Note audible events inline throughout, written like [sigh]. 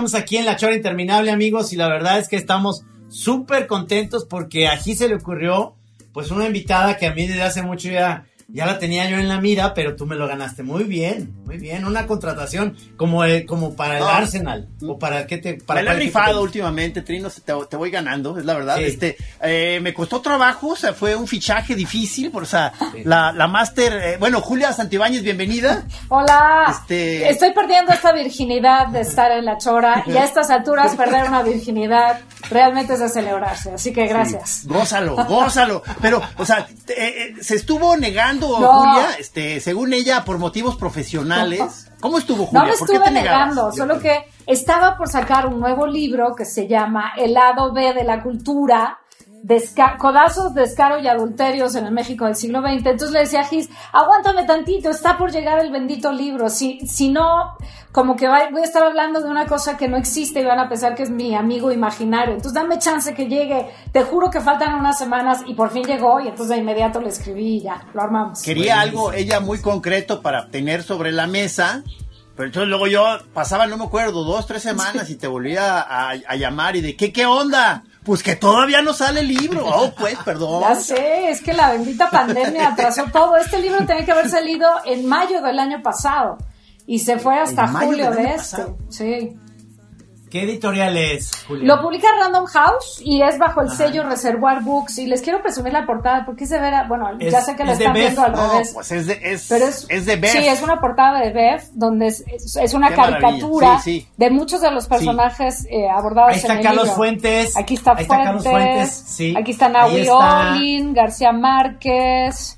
Estamos aquí en la chora interminable, amigos, y la verdad es que estamos súper contentos porque aquí se le ocurrió, pues, una invitada que a mí desde hace mucho ya ya la tenía yo en la mira, pero tú me lo ganaste muy bien, muy bien. Una contratación como, el, como para el Arsenal. O para qué te. Para me la he rifado últimamente, Trino, te, voy ganando, es la verdad. Este, eh, me costó trabajo, o sea, fue un fichaje difícil, por, o sea, la, la máster. Eh, bueno, Julia Santibáñez, bienvenida. Hola. Este... Estoy perdiendo esta virginidad de estar en la chora y a estas alturas perder una virginidad realmente es de celebrarse. Así que gracias. gózalo, [laughs] gózalo. Pero, o sea, eh, se estuvo negando Julia, este, según ella, por motivos profesionales. ¿Cómo estuvo Julia? No me estuve negando, solo que estaba por sacar un nuevo libro que se llama El lado B de la cultura codazos, descaro y adulterios en el México del siglo XX. Entonces le decía a Gis, aguántame tantito, está por llegar el bendito libro. Si, si no, como que voy a estar hablando de una cosa que no existe y van a pensar que es mi amigo imaginario. Entonces dame chance que llegue. Te juro que faltan unas semanas y por fin llegó y entonces de inmediato le escribí y ya, lo armamos. Quería algo, ella muy concreto para tener sobre la mesa. Pero entonces luego yo pasaba, no me acuerdo, dos, tres semanas y te volvía a, a llamar y de, ¿qué, qué onda? Pues que todavía no sale el libro. Oh, pues, perdón. Ya sé, es que la bendita pandemia atrasó todo. Este libro tenía que haber salido en mayo del año pasado y se fue hasta julio de este. Sí. ¿Qué editorial es, Lo publica Random House y es bajo el sello Reservoir Books. Y les quiero presumir la portada porque se ve, bueno, ya sé que lo están viendo al revés. Pues es de, es, pero es, de Beth. Sí, es una portada de Beth donde es, es, una caricatura de muchos de los personajes eh, abordados Ahí está en Carlos Fuentes. Aquí está, Ahí está Fuentes. Carlos Fuentes. Aquí está Naui Olin, García Márquez.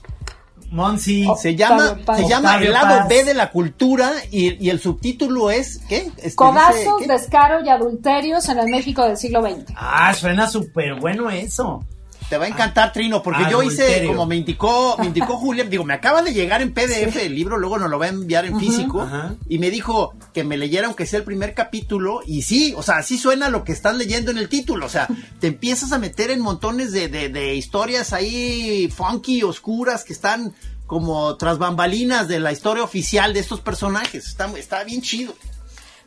Monsi. Se llama, se llama El lado B de la cultura y, el subtítulo es, ¿qué? Este, Codazos, descaro y adulterios en el México del siglo XX. Ah, suena súper bueno eso. Te va a encantar, Trino, porque yo hice, como me indicó, me indicó [laughs] Julia, digo, me acaba de llegar en PDF el libro, luego nos lo va a enviar en físico, y me dijo que me leyera aunque sea el primer capítulo, y sí, o sea, así suena lo que estás leyendo en el título, o sea, te empiezas a meter en montones de, de, historias ahí funky, oscuras, que están como tras bambalinas de la historia oficial de estos personajes, está, está bien chido.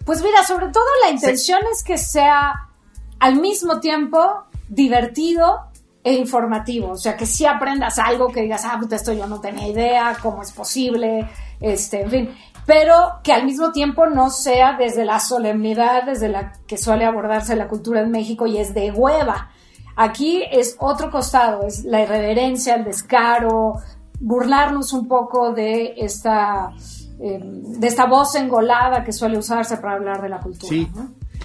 Pues mira, sobre todo la intención es que sea al mismo tiempo divertido e informativo, o sea, que si aprendas algo que digas, ah, pues esto yo no tenía idea, cómo es posible, este, en fin, pero que al mismo tiempo no sea desde la solemnidad, desde la que suele abordarse la cultura en México y es de hueva. Aquí es otro costado, es la irreverencia, el descaro, burlarnos un poco de esta, eh, de esta voz engolada que suele usarse para hablar de la cultura. Sí.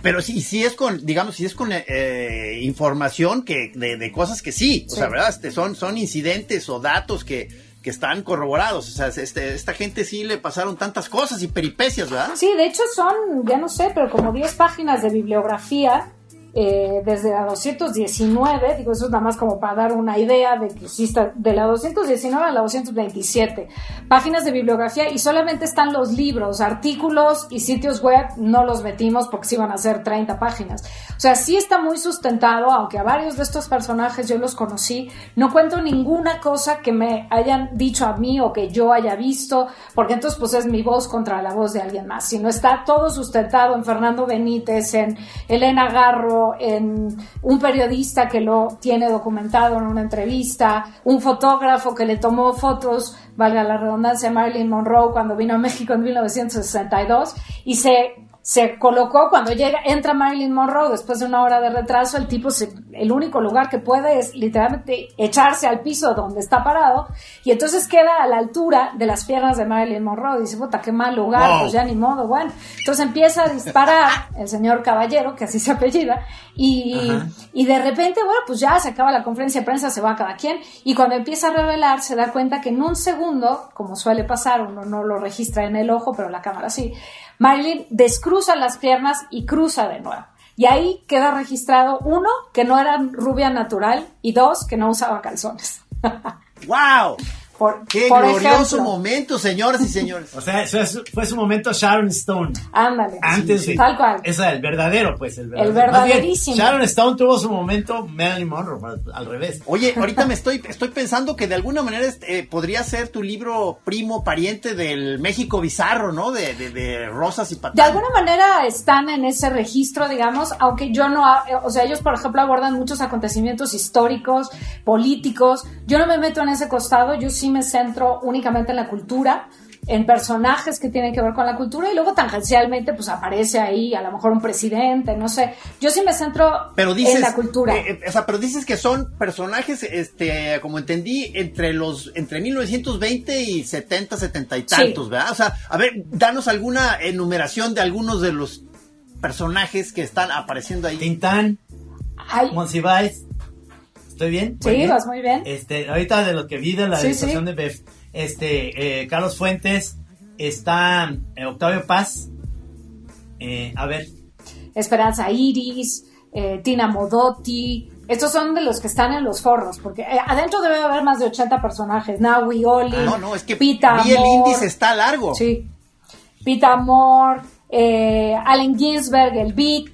Pero sí, sí es con, digamos, si es con eh, información que, de, cosas que sí, o sea, ¿verdad? Este, son, son incidentes o datos que, que están corroborados. O sea, este, esta gente sí le pasaron tantas cosas y peripecias, ¿verdad? Sí, de hecho son, ya no sé, pero como 10 páginas de bibliografía eh, desde la 219, digo, eso es nada más como para dar una idea de que exista de la 219 a la 227 páginas de bibliografía y solamente están los libros, artículos y sitios web, no los metimos porque sí van a ser 30 páginas. O sea, sí está muy sustentado, aunque a varios de estos personajes yo los conocí, no cuento ninguna cosa que me hayan dicho a mí o que yo haya visto, porque entonces pues es mi voz contra la voz de alguien más, sino está todo sustentado en Fernando Benítez, en Elena Garro, en un periodista que lo tiene documentado en una entrevista, un fotógrafo que le tomó fotos, valga la redundancia, Marilyn Monroe cuando vino a México en 1962 y se se colocó cuando llega, entra Marilyn Monroe después de una hora de retraso, el tipo el único lugar que puede es literalmente echarse al piso donde está parado y entonces queda a la altura de las piernas de Marilyn Monroe. Dice, puta, qué mal lugar, pues ya ni modo, bueno. Entonces empieza a disparar el señor Caballero, que así se apellida, y, y de repente, bueno, pues ya se acaba la conferencia de prensa, se va cada quien, y cuando empieza a revelar se da cuenta que en un segundo, como suele pasar, uno no lo registra en el ojo, pero la cámara sí, Marilyn descruza las piernas y cruza de nuevo. Y ahí queda registrado, uno, que no era rubia natural y dos, que no usaba calzones. [laughs] ¡Wow! Por, Qué glorioso momento, señoras y señores. [laughs] o sea, eso fue su momento Sharon Stone. Ándale. Antes sí, tal cual. Es el verdadero, pues. El, verdadero. el verdaderísimo. Sharon Stone tuvo su momento Marilyn Monroe, al revés. Oye, [laughs] ahorita me estoy, estoy pensando que de alguna manera eh, podría ser tu libro primo pariente del México bizarro, ¿no? De, de, de Rosas y Patadas. De alguna manera están en ese registro, digamos, aunque yo no, o sea, ellos, por ejemplo, abordan muchos acontecimientos históricos, políticos. Yo no me meto en ese costado, yo sí me centro únicamente en la cultura, en personajes que tienen que ver con la cultura y luego tangencialmente pues aparece ahí a lo mejor un presidente, no sé. Yo sí me centro pero dices, en la cultura. Eh, eh, o sea, pero dices que son personajes, este, como entendí, entre los, entre 1920 y 70, 70 y tantos, ¿verdad? O sea, a ver, danos alguna enumeración de algunos de los personajes que están apareciendo ahí. Tintán, Monsiváis, ¿estoy bien? Sí, vas muy bien. Este, ahorita de lo que vi de la sí, de Bef este, eh, Carlos Fuentes, está eh, Octavio Paz, eh, a ver. Esperanza Iris, Tina Modotti, estos son de los que están en los forros, porque adentro debe haber más de 80 personajes. Naui Oli, no, no, es que Pita el índice está largo. Sí. Pita Moore, Allen Ginsberg, el Beat,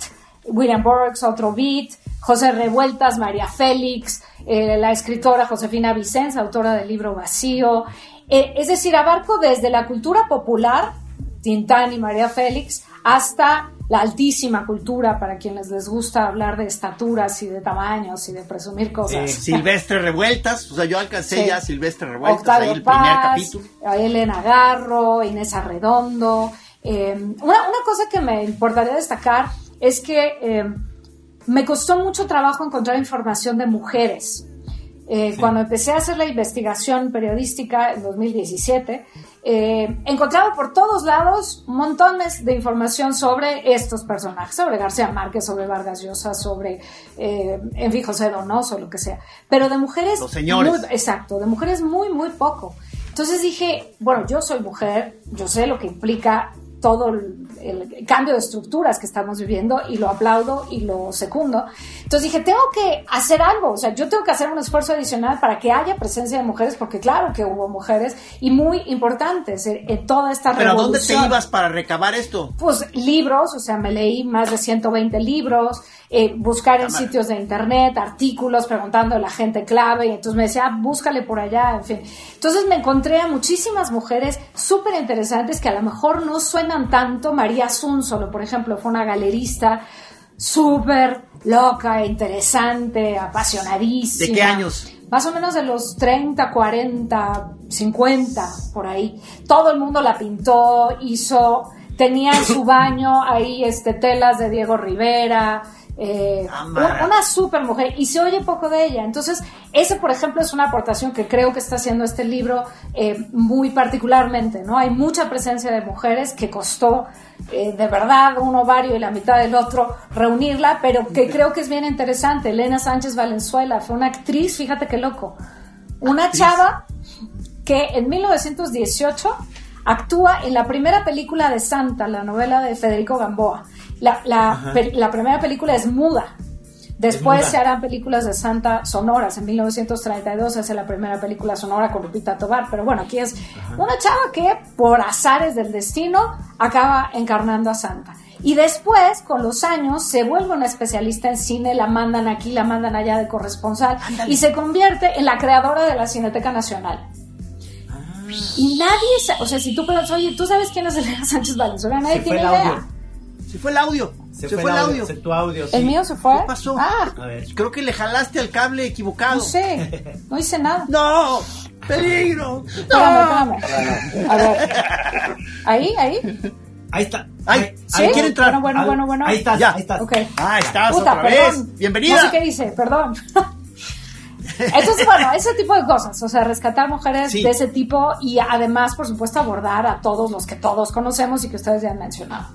William Burks, otro Beat, José Revueltas, María Félix, eh, la escritora Josefina Vicens, autora del libro Vacío. Eh, es decir, abarco desde la cultura popular, Tintán y María Félix, hasta la altísima cultura para quienes les gusta hablar de estaturas y de tamaños y de presumir cosas. Silvestre Revueltas, o sea, yo alcancé ya Silvestre Revueltas, ahí el primer capítulo. Elena Garro, Inés Arredondo. Eh, una, una, cosa que me importaría destacar es que me costó mucho trabajo encontrar información de mujeres. Eh, cuando empecé a hacer la investigación periodística en 2017, eh, encontraba por todos lados montones de información sobre estos personajes, sobre García Márquez, sobre Vargas Llosa, sobre, eh, en fin, José Donoso, lo que sea. Pero de mujeres... Los señores. exacto, de mujeres muy, muy poco. Entonces dije, bueno, yo soy mujer, yo sé lo que implica todo el, cambio de estructuras que estamos viviendo y lo aplaudo y lo secundo. Entonces dije, tengo que hacer algo, o sea, yo tengo que hacer un esfuerzo adicional para que haya presencia de mujeres, porque claro que hubo mujeres y muy importantes en, toda esta ¿Pero a dónde te ibas para recabar esto? Pues libros, o sea, me leí más de 120 libros, eh, buscar en sitios de internet, artículos, preguntando a la gente clave, y entonces me decía, ah, búscale por allá, en fin. Entonces me encontré a muchísimas mujeres súper interesantes que a lo mejor no suenan tanto. María solo por ejemplo, fue una galerista súper loca, interesante, apasionadísima. ¿De qué años? Más o menos de los 30, 40, 50, por ahí. Todo el mundo la pintó, hizo, tenía en su baño ahí este, telas de Diego Rivera, eh, una, super mujer y se oye poco de ella. Entonces, ese, por ejemplo, es una aportación que creo que está haciendo este libro eh, muy particularmente, ¿no? Hay mucha presencia de mujeres que costó eh, de verdad un ovario y la mitad del otro reunirla, pero que creo que es bien interesante. Elena Sánchez Valenzuela fue una actriz, fíjate qué loco, una chava que en 1918 actúa en la primera película de Santa, la novela de Federico Gamboa. La, la, primera película es muda. Después se harán películas de Santa sonoras. En 1932 se hace la primera película sonora con Lupita Tobar. Pero bueno, aquí es una chava que por azares del destino acaba encarnando a Santa. Y después, con los años, se vuelve una especialista en cine, la mandan aquí, la mandan allá de corresponsal y se convierte en la creadora de la Cineteca Nacional. Ah. Y nadie, o sea, si tú preguntas, oye, ¿tú sabes quién es Elena Sánchez Valenzuela? Nadie tiene idea. Se fue el audio. Se, fue, el audio. Se tu audio ¿El mío se fue? ¿Qué pasó? Ah. A ver. Creo que le jalaste al cable equivocado. No sé. [laughs] No hice nada. ¡No! ¡Peligro! Espérame, espérame. A ver. Ahí, ahí. Ahí está. Ahí, ahí quiere entrar. Bueno, bueno, bueno, bueno. Ahí estás, ya. ahí estás. Okay. Ah, estás Puta, otra perdón. vez. Bienvenida. No sé qué dice, perdón. [laughs] Entonces, bueno, ese tipo de cosas, o sea, rescatar mujeres de ese tipo y además, por supuesto, abordar a todos los que todos conocemos y que ustedes ya han mencionado.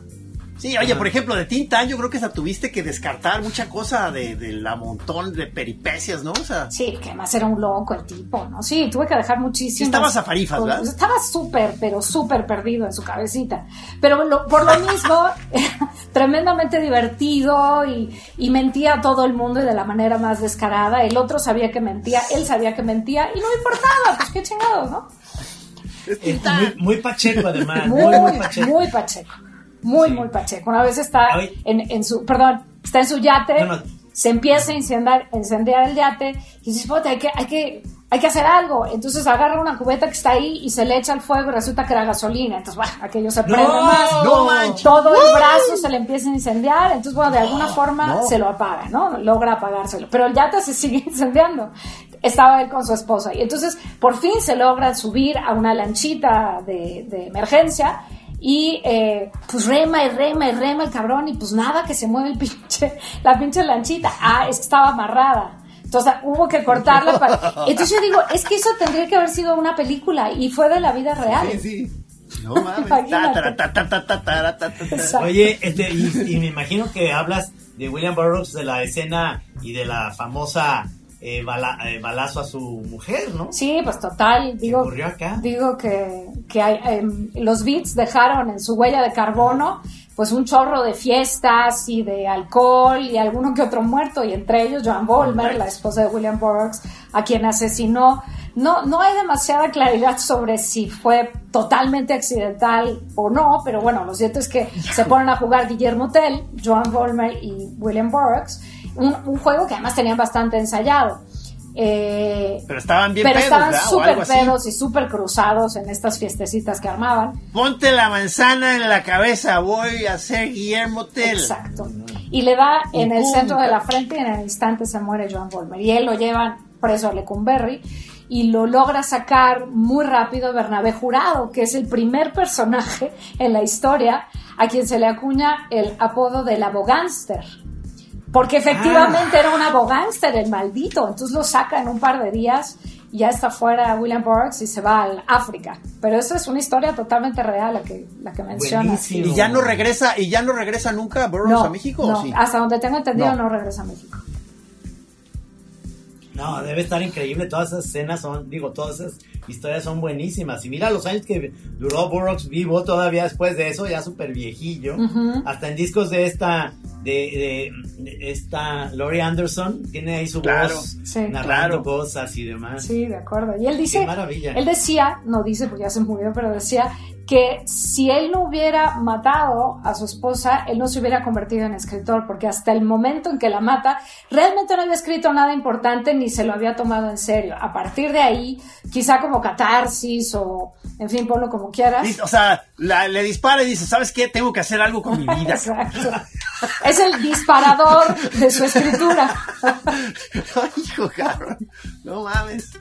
Sí, oye, por ejemplo, de Tintan yo creo que esa tuviste que descartar mucha cosa de, de, la montón de peripecias, ¿no? O sea, sí, que además era un loco el tipo, ¿no? Sí, tuve que dejar muchísimo. Sí, estabas a farifas, ¿verdad? Estaba súper, pero súper perdido en su cabecita. Pero por lo mismo, [laughs] tremendamente divertido y, y, mentía a todo el mundo y de la manera más descarada. El otro sabía que mentía, él sabía que mentía y no me importaba, pues qué chingados, ¿no? muy, muy, pacheco además. Muy, muy, pacheco. Muy pacheco. Muy, muy pacheco. Una vez está en, en, su, perdón, está en su yate, se empieza a incendiar, incendiar el yate y dice, hay que, hay que, hay que hacer algo. Entonces agarra una cubeta que está ahí y se le echa al fuego y resulta que era gasolina. Entonces, bueno, aquello se prende más. No, todo el brazo se le empieza a incendiar. Entonces, bueno, de alguna forma se lo apaga, ¿no? Logra apagárselo. Pero el yate se [laughs] sigue incendiando. Estaba él con su esposa. Y entonces, por fin se logra subir a una lanchita de, de emergencia y eh, pues rema y rema y rema el cabrón y pues nada que se mueve el [laughs] pinche, la pinche lanchita. Ah, es que estaba amarrada. Entonces hubo que cortarla para... [laughs] Entonces yo digo, es que eso tendría que haber sido una película y fue de la vida real. Sí, sí. No [laughs] mames. Oye, este, y, y, me imagino que hablas de William Burroughs, de la escena y de la famosa eh, eh, balazo a su mujer, ¿no? Sí, pues total. Digo, Digo que, que hay, em, los Beats dejaron en su huella de carbono pues un chorro de fiestas y de alcohol y alguno que otro muerto, y entre ellos Joan Volmer, la esposa de William Burroughs, a quien asesinó. No, no hay demasiada claridad sobre si fue totalmente accidental o no, pero bueno, lo cierto es que se [laughs] ponen a jugar Guillermo Tell, Joan Volmer y William Burroughs un, juego que además tenían bastante ensayado. Eh, pero estaban bien pero pedos, estaban súper pedos y súper cruzados en estas fiestecitas que armaban. Ponte la manzana en la cabeza, voy a ser Guillermo Tell. Exacto. Y le da en el centro de la frente y en el instante se muere Joan Volmer. Y él lo llevan preso a Lecumberri y lo logra sacar muy rápido Bernabé Jurado, que es el primer personaje en la historia a quien se le acuña el apodo del abogánster porque efectivamente era un abogánster, el maldito. Entonces lo saca en un par de días y ya está fuera William Burroughs y se va al África. Pero eso es una historia totalmente real la que, la que mencionas. Y ya no regresa, y ya no regresa nunca Burroughs a México. No, hasta donde tengo entendido no. regresa a México. No, debe estar increíble. Todas esas escenas son, digo, todas esas historias son buenísimas. Y mira los años que duró Burroughs vivo todavía después de eso, ya súper viejillo. Hasta en discos de esta de, esta Laurie Anderson tiene ahí su voz narrando cosas y demás. Sí, de acuerdo. Y él dice, maravilla. él decía, no dice porque ya se murió, pero decía que si él no hubiera matado a su esposa, él no se hubiera convertido en escritor, porque hasta el momento en que la mata, realmente no había escrito nada importante ni se lo había tomado en serio. A partir de ahí, quizá como catarsis o, en fin, ponlo como quieras. O sea, le dispara y dice, ¿sabes qué? Tengo que hacer algo con mi vida. Exacto. Es el disparador de su escritura. [laughs] Ay, hijo, cabrón. No mames.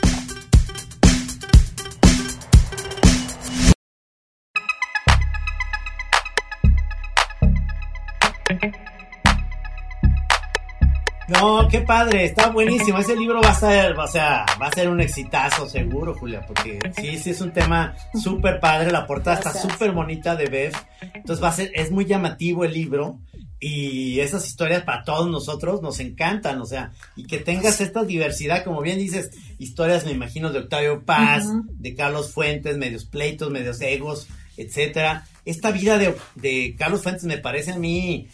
No, qué padre, está buenísimo. Ese libro va a ser, o sea, va a ser un exitazo seguro, Julia, porque sí, sí es un tema súper padre. La portada está súper bonita de Bev. Entonces va a ser, es muy llamativo el libro. Y esas historias para todos nosotros nos encantan, o sea, y que tengas esta diversidad, como bien dices, historias, me imagino, de Octavio Paz, de Carlos Fuentes, medios pleitos, medios egos, etcétera. Esta vida de, de Carlos Fuentes me parece a mí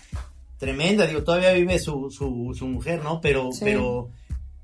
tremenda, digo, todavía vive su, su, su mujer, ¿no? Pero, pero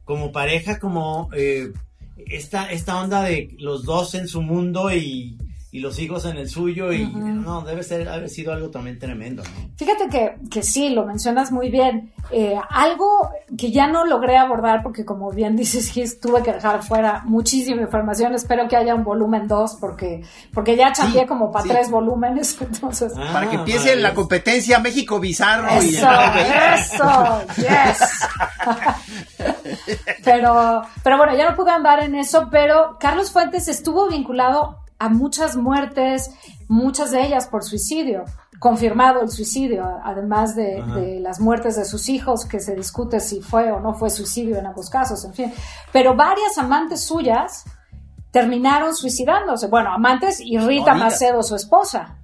como pareja, como eh, esta, esta onda de los dos en su mundo y, y los hijos en el suyo y no, debe ser, haber sido algo también tremendo. Fíjate que, que sí, lo mencionas muy bien. Eh, algo que ya no logré abordar porque como bien dices, tuve que dejar fuera muchísima información. Espero que haya un volumen 2 porque, porque ya cambié como para tres volúmenes. [laughs] Entonces, ah, para que empiece la competencia México Bizarro. Eso, y eso, yes. [laughs] pero, pero bueno, ya no pude andar en eso, pero Carlos Fuentes estuvo vinculado a muchas muertes, muchas de ellas por suicidio, confirmado el suicidio, además de, las muertes de sus hijos, que se discute si fue o no fue suicidio en ambos casos, en fin. Pero varias amantes suyas terminaron suicidándose. Bueno, amantes y Rita Macedo, su esposa.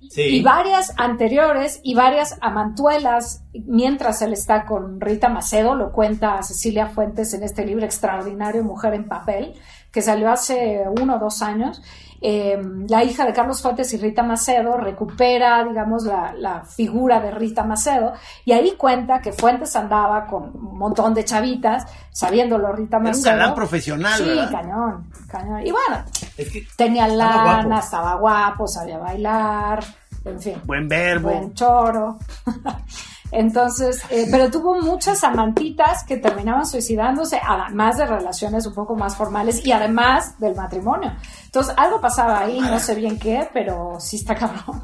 Y varias anteriores y varias amantuelas mientras él está con Rita Macedo, lo cuenta Cecilia Fuentes en este libro extraordinario Mujer en Papel, que salió hace uno o dos años. Em, la hija de Carlos Fuentes y Rita Macedo recupera, digamos, la, figura de Rita Macedo y ahí cuenta que Fuentes andaba con un montón de chavitas, sabiéndolo Rita Macedo. Era un galán profesional, Sí, cañón, cañón. Y bueno, tenía lana, estaba guapo, sabía bailar, en fin. Buen verbo. Buen choro. [laughs] Entonces, eh, pero tuvo muchas amantitas que terminaban suicidándose, además de relaciones un poco más formales y además del matrimonio. Entonces, algo pasaba ahí, no sé bien qué, pero sí está cabrón.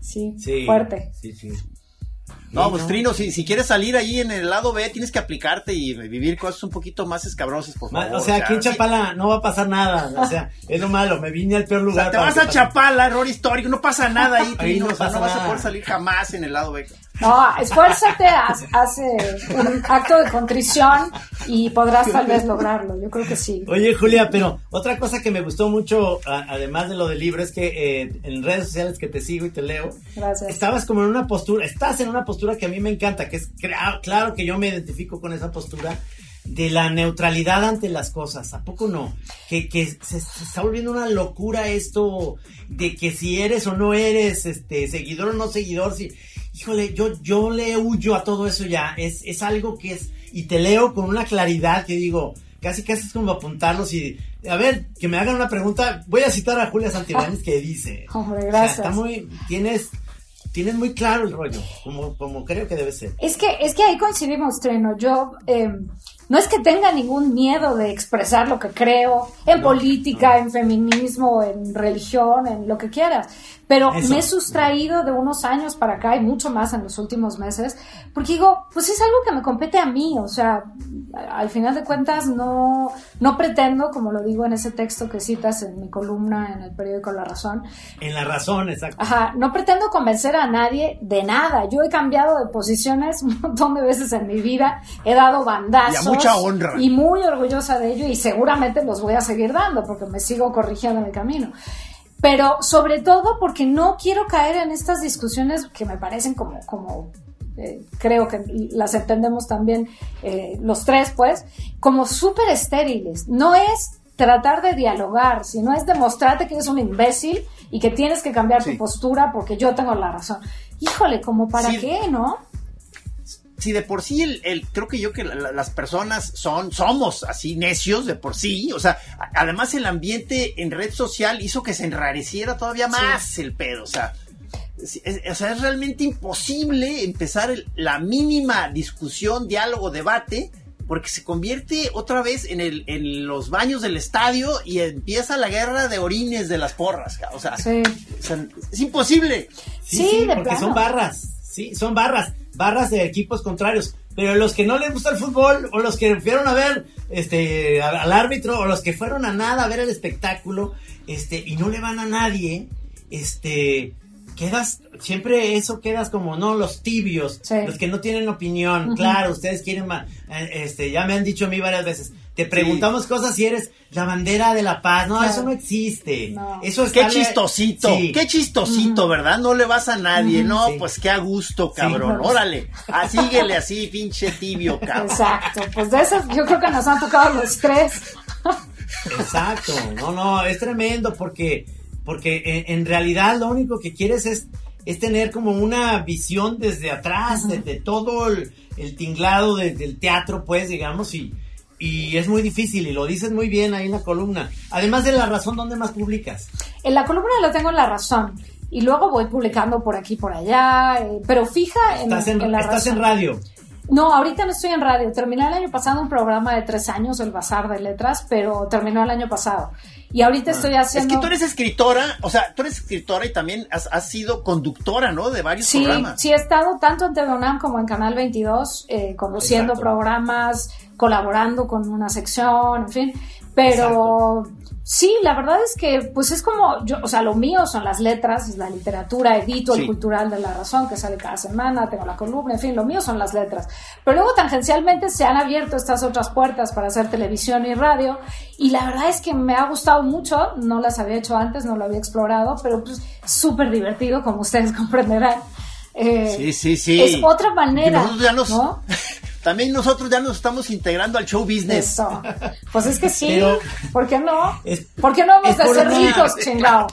Sí, fuerte. Sí, sí. No, pues Trino, si, si, quieres salir ahí en el lado B, tienes que aplicarte y vivir cosas un poquito más escabrosas, por favor. O sea, aquí en Chapala no va a pasar nada. O sea, [laughs] es lo malo, me vine al peor lugar. te vas a Chapala, error histórico, no pasa nada ahí, Trino. no, no vas a poder salir jamás en el lado B. No, esfuérzate, haz, un acto de contrición y podrás tal vez lograrlo. Yo creo que sí. Oye, Julia, pero otra cosa que me gustó mucho, además de lo del libro, es que eh, en redes sociales que te sigo y te leo, estabas como en una postura, estás en una postura que a mí me encanta, que es claro que yo me identifico con esa postura de la neutralidad ante las cosas, ¿a poco no? Que, que se, se, está volviendo una locura esto de que si eres o no eres este seguidor o no seguidor, si híjole, yo, yo le huyo a todo eso ya. Es, es algo que es, y te leo con una claridad que digo, casi casi es como apuntarlos y, a ver, que me hagan una pregunta. Voy a citar a Julia Santibáñez que dice. [laughs] Hombre, gracias. está muy, tienes, tienes muy claro el rollo, como, como creo que debe ser. Es que, es que ahí coincidimos, Treno. Yo, eh, no es que tenga ningún miedo de expresar lo que creo en política, en feminismo, en religión, en lo que quieras, pero me he sustraído de unos años para acá y mucho más en los últimos meses, porque digo, pues es algo que me compete a mí, o sea, al final de cuentas no, no pretendo, como lo digo en ese texto que citas en mi columna en el periódico La Razón. En La Razón, exacto. Ajá, no pretendo convencer a nadie de nada. Yo he cambiado de posiciones [laughs] un montón de veces en mi vida, he dado bandazos mucha honra. Y muy orgullosa de ello y seguramente los voy a seguir dando porque me sigo corrigiendo en el camino. Pero sobre todo porque no quiero caer en estas discusiones que me parecen como, como eh, creo que las entendemos también eh, los tres, pues, como súper estériles. No es tratar de dialogar, sino es demostrarte que eres un imbécil y que tienes que cambiar tu postura porque yo tengo la razón. Híjole, como para qué, ¿no? Si de por sí el, creo que yo que las personas son somos así necios de por sí, o sea, además el ambiente en red social hizo que se enrareciera todavía más el pedo, o sea, es, o sea, es realmente imposible empezar la mínima discusión, diálogo, debate porque se convierte otra vez en, el, en los baños del estadio y empieza la guerra de orines de las porras. O sea, es imposible. Sí, porque son barras. Sí, son barras barras de equipos contrarios. Pero los que no les gusta el fútbol, o los que fueron a ver este al árbitro, o los que fueron a nada a ver el espectáculo, este, y no le van a nadie, este, quedas, siempre eso quedas como, no, los tibios, los que no tienen opinión, claro, ustedes quieren, eh, este, ya me han dicho a mí varias veces, te preguntamos cosas si eres la bandera de la paz. No, eso no existe. Eso es Qué chistosito, qué chistosito, ¿verdad? No le vas a nadie. No, pues qué a gusto, cabrón. Órale, asíguele así, pinche tibio, cabrón. Exacto, pues de esas yo creo que nos han tocado los tres. Exacto, no, no, es tremendo porque, porque en, realidad lo único que quieres es, es tener como una visión desde atrás, de, todo el, tinglado del teatro, pues, digamos, y y es muy difícil y lo dices muy bien ahí en la columna. Además de la razón, ¿dónde más publicas? En la columna lo tengo en la razón y luego voy publicando por aquí por allá, eh, pero fija en, ¿Estás en, la ¿Estás en radio? No, ahorita no estoy en radio. Terminé el año pasado un programa de tres años, el Bazar de Letras, pero terminó el año pasado. Y ahorita ah. estoy haciendo... Es que tú eres escritora, o sea, tú eres escritora y también has, sido conductora, ¿no? De varios programas. Sí, he estado tanto en TEDONAM como en Canal 22, eh, conduciendo programas, colaborando con una sección, en fin. Pero Sí, la verdad es que, pues es como, yo, o sea, lo mío son las letras, es la literatura, edito el cultural de la razón que sale cada semana, tengo la columna, en fin, lo mío son las letras. Pero luego tangencialmente se han abierto estas otras puertas para hacer televisión y radio y la verdad es que me ha gustado mucho, no las había hecho antes, no lo había explorado, pero pues súper divertido, como ustedes comprenderán. Eh, sí, sí, sí. Es otra manera, ¿no? [laughs] También nosotros ya nos estamos integrando al show business. Eso. Pues es que sí. ¿Por qué no? ¿Por qué no vamos a ser ricos, [laughs] chingado?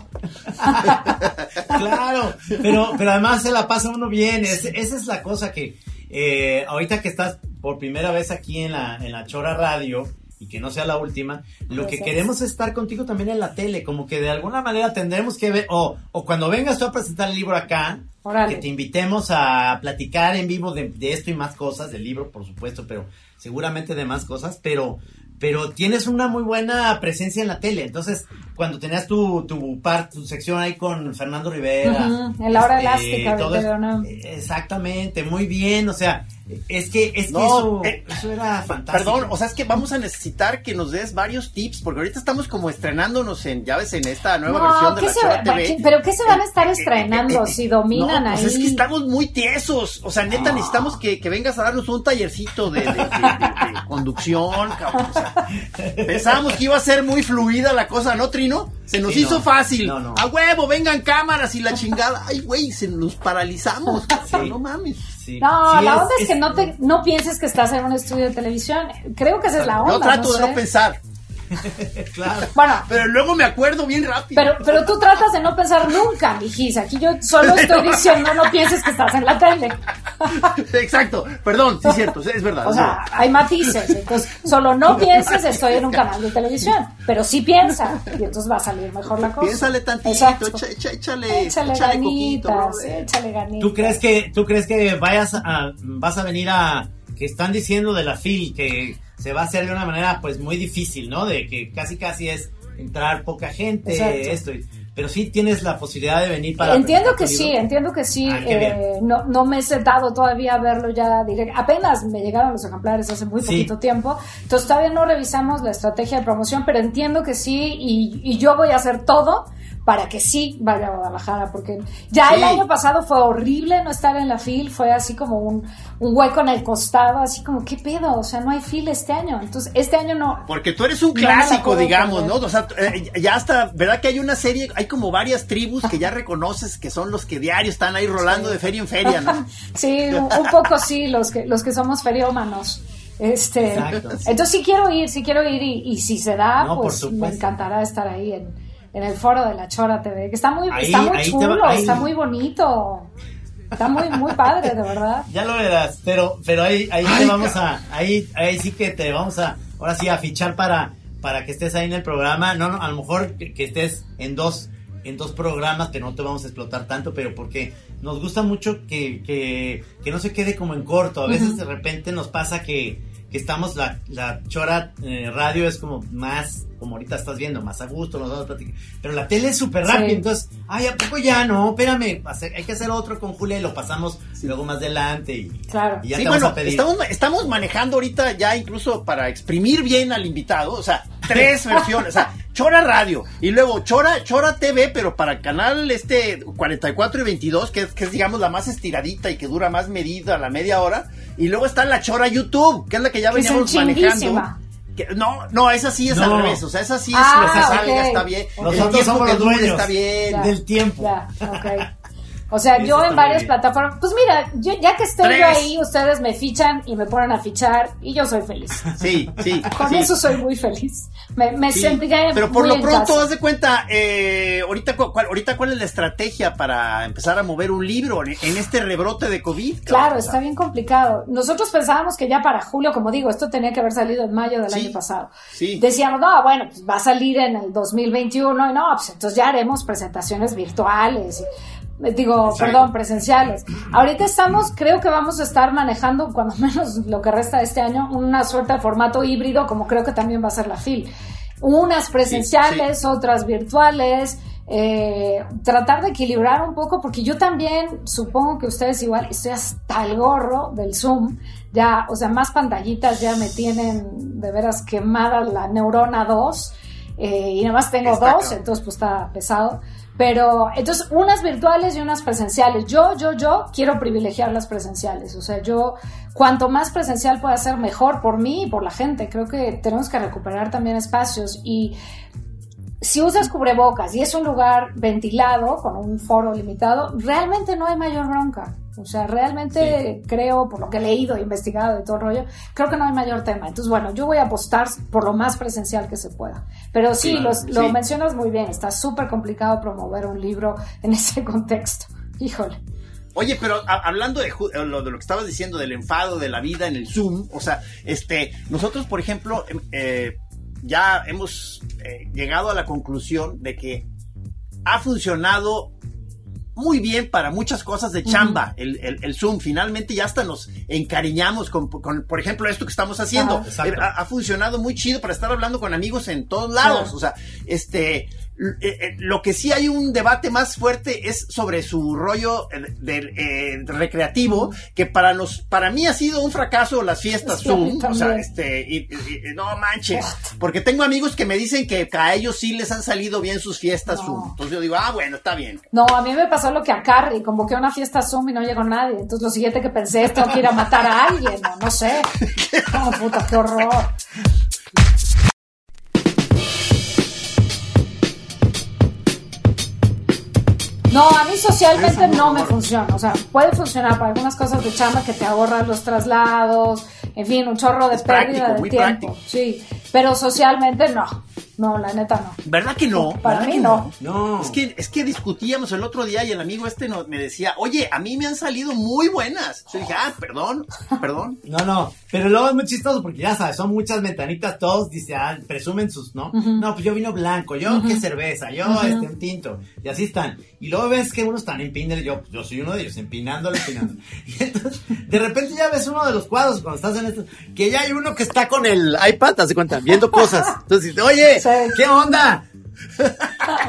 claro, pero, pero además se la pasa uno bien. esa es la cosa que eh, ahorita que estás por primera vez aquí en la, en la Chora Radio y que no sea la última, lo que queremos es estar contigo también en la tele, como que de alguna manera tendremos que ver, o, o cuando vengas tú a presentar el libro acá, que te invitemos a platicar en vivo de, de, esto y más cosas, del libro, por supuesto, pero seguramente de más cosas, pero, pero tienes una muy buena presencia en la tele. Entonces, cuando tenías tu, tu, tu sección ahí con Fernando Rivera. En la hora este, elástica, ¿no? Exactamente, muy bien, o sea, es que, es que eso, eh, eso, era fantástico. Perdón, o sea, es que vamos a necesitar que nos des varios tips, porque ahorita estamos como estrenándonos en, ya ves, en esta nueva versión de la Chora TV. ¿Pero qué se van a estar estrenando si dominan ahí? Pues es que estamos muy tiesos, o sea, neta, necesitamos que, que, vengas a darnos un tallercito de, de, [laughs] conducción, cabrón. pensábamos que iba a ser muy fluida la cosa, ¿no, Trino? Se nos hizo fácil. A huevo, vengan cámaras y la chingada. Ay, güey, se nos paralizamos. [laughs] No mames. No, la onda es, que no te no pienses que estás en un estudio de televisión. Creo que esa es la onda. Yo trato de no pensar. [laughs] claro. Bueno. Pero luego me acuerdo bien rápido. Pero, pero tú tratas de no pensar nunca, mijis. Aquí yo solo estoy [laughs] diciendo no pienses que estás en la tele. [laughs] Exacto. Perdón, sí es cierto, es verdad. O sea, hay matices. Entonces, solo no pienses estoy en un canal de televisión. Pero sí piensa. Y entonces va a salir mejor la cosa. Piénsale tantito, échale, échale, ganitas, échale ganitas. ¿Tú crees que, tú crees que vayas a, vas a venir a, que están diciendo de la FIL que se va a hacer de una manera pues muy difícil, ¿no? De que casi casi es entrar poca gente, esto. Pero sí tienes la posibilidad de venir para... Entiendo que sí, entiendo que sí. Ah, eh, no, no me he sentado todavía a verlo ya directo. Apenas me llegaron los ejemplares hace muy poquito tiempo. Entonces todavía no revisamos la estrategia de promoción, pero entiendo que sí y, y yo voy a hacer todo para que sí vaya a Guadalajara, porque ya el año pasado fue horrible no estar en la fil, fue así como un, un, hueco en el costado, así como, ¿qué pedo? O sea, no hay fil este año. Entonces, este año no. Porque tú eres un clásico, digamos, ¿no? O sea, eh, ya hasta, ¿verdad que hay una serie, hay como varias tribus que ya reconoces que son los que diario están ahí rolando de feria en feria, ¿no? [laughs] sí, un poco sí, los que, los que somos feriómanos. Este, entonces sí quiero ir, sí quiero ir y, si se da, pues me encantará estar ahí en, en el foro de la Chora TV, que está muy, está muy chulo, está muy bonito. Está muy, muy padre, de verdad. Ya lo verás, pero, pero ahí, ahí te vamos a, ahí, ahí sí que te vamos a, ahora sí a fichar para, para que estés ahí en el programa. No, no, a lo mejor que, estés en dos, en dos programas, que no te vamos a explotar tanto, pero porque nos gusta mucho que, que, que no se quede como en corto. A veces de repente nos pasa que, que estamos, la, la Chora eh, Radio es como más como ahorita estás viendo, más a gusto, nos vamos a platicar. Pero la tele es súper rápido, entonces, ay, ¿a poco ya? No, espérame, hay que hacer otro con Julia y lo pasamos luego más adelante y, claro. ya te vamos a pedir. Estamos, estamos manejando ahorita ya incluso para exprimir bien al invitado, o sea, tres [laughs] versiones, o sea, Chora Radio y luego Chora, Chora TV, pero para el canal este 44 y 22, que es, que es digamos la más estiradita y que dura más medida, la media hora, y luego está la Chora YouTube, que es la que ya veníamos manejando no, no, esa sí es al revés. O sea, esa sí es ah, lo que salga, está bien. Nosotros somos los dueños está bien. del tiempo. Ya, okay. O sea, yo en varias plataformas. Pues mira, yo, ya que estoy yo ahí, ustedes me fichan y me ponen a fichar y yo soy feliz. Sí, sí. Con eso soy muy feliz. Me, me sentiré Pero por lo pronto, haz de cuenta, eh, ahorita, cuál, ahorita, ¿cuál es la estrategia para empezar a mover un libro en, este rebrote de COVID? Claro, está bien complicado. Nosotros pensábamos que ya para julio, como digo, esto tenía que haber salido en mayo del año pasado. Sí. Decíamos, no, bueno, pues va a salir en el 2021 y no, pues entonces ya haremos presentaciones virtuales. Digo, perdón, presenciales. Ahorita estamos, creo que vamos a estar manejando, cuando [laughs] menos lo que resta de este año, una suerte de formato híbrido, como creo que también va a ser la FIL. Unas presenciales, otras virtuales. Eh, tratar de equilibrar un poco, porque yo también supongo que ustedes igual estoy hasta el gorro del Zoom, ya, o sea, más pantallitas ya me tienen de veras quemada la neurona 2 eh, y nada más tengo dos, entonces pues está pesado. Pero entonces unas virtuales y unas presenciales. Yo, yo, yo quiero privilegiar las presenciales. O sea, yo cuanto más presencial pueda ser mejor por mí y por la gente. Creo que tenemos que recuperar también espacios y si usas cubrebocas y es un lugar ventilado con un foro limitado, realmente no hay mayor bronca. O sea, realmente creo, por lo que he leído, investigado y todo el rollo, creo que no hay mayor tema. Entonces, bueno, yo voy a apostar por lo más presencial que se pueda. Pero sí, lo mencionas muy bien, está súper complicado promover un libro en [laughs] ese contexto. Híjole. Oye, pero hablando de, lo, de lo que estabas diciendo, del enfado de la vida en el Zoom, o sea, este, nosotros, por ejemplo, em, eh, ya hemos eh, llegado a la conclusión de que ha funcionado muy bien para muchas cosas de chamba, el, el, Zoom. Finalmente ya hasta nos encariñamos con, por ejemplo, esto que estamos haciendo. Eh, ha, funcionado muy chido para estar hablando con amigos en todos lados. O sea, este, lo que sí hay un debate más fuerte es sobre su rollo eh, recreativo, que para los, para mí ha sido un fracaso las fiestas Zoom. O sea, este, no manches, porque tengo amigos que me dicen que a ellos sí les han salido bien sus fiestas Zoom. Entonces yo digo, ah, bueno, está bien. No, a mí me pasó lo que a Carrie, convoqué una fiesta Zoom y no llegó nadie. Entonces lo siguiente que pensé es tengo que ir a matar a alguien, no, no sé. [laughs] Oh, puta, qué horror. No, a mí socialmente no me funciona. O sea, puede funcionar para algunas cosas de chamba que te ahorras los traslados, en fin, un chorro de pérdida de tiempo. Sí, pero socialmente no. No, la neta no. ¿Verdad que no? Para mí no? no. Es que, es que discutíamos el otro día y el amigo este me decía, oye, a mí me han salido muy buenas. Yo dije, ah, perdón, perdón. [laughs] No, no, pero luego es muy chistoso porque ya sabes, son muchas ventanitas, todos dice, ah, presumen sus, ¿no? No, pues yo vino blanco, yo qué cerveza, yo este un tinto, y así están. Y luego ves que unos están en yo, yo soy uno de ellos, empinándolo, empinándolo. [laughs] y entonces, de repente ya ves uno de los cuadros cuando estás en esto, que ya hay uno que está con el iPad, ¿te cuenta? Viendo cosas. Entonces ¿Qué onda?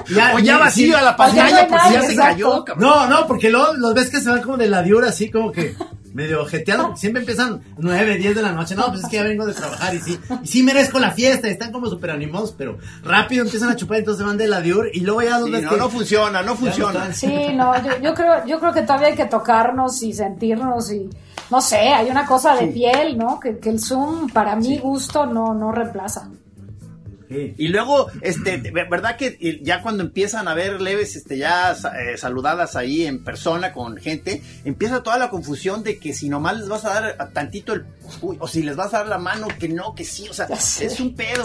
ya, o ya vacío a la pantalla porque ya se cayó. No, no, porque luego los ves que se van como de la diura así como que medio jeteado, siempre empiezan 9, 10 de la noche. No, pues es que ya vengo de trabajar y sí, y sí merezco la fiesta, están como súper animosos, pero rápido empiezan a chupar, entonces van de la diur y luego ya sí, no, no funciona, no funciona. Sí, no, yo, yo, creo, yo creo que todavía hay que tocarnos y sentirnos y no sé, hay una cosa de piel, ¿no? Que, que el Zoom, para mi gusto, no, no reemplaza. Y luego, este, ¿verdad que ya cuando empiezan a ver leves, este, ya eh, saludadas ahí en persona con gente, empieza toda la confusión de que si nomás les vas a dar tantito el, o si les vas a dar la mano, que no, que sí, o sea, es un pedo.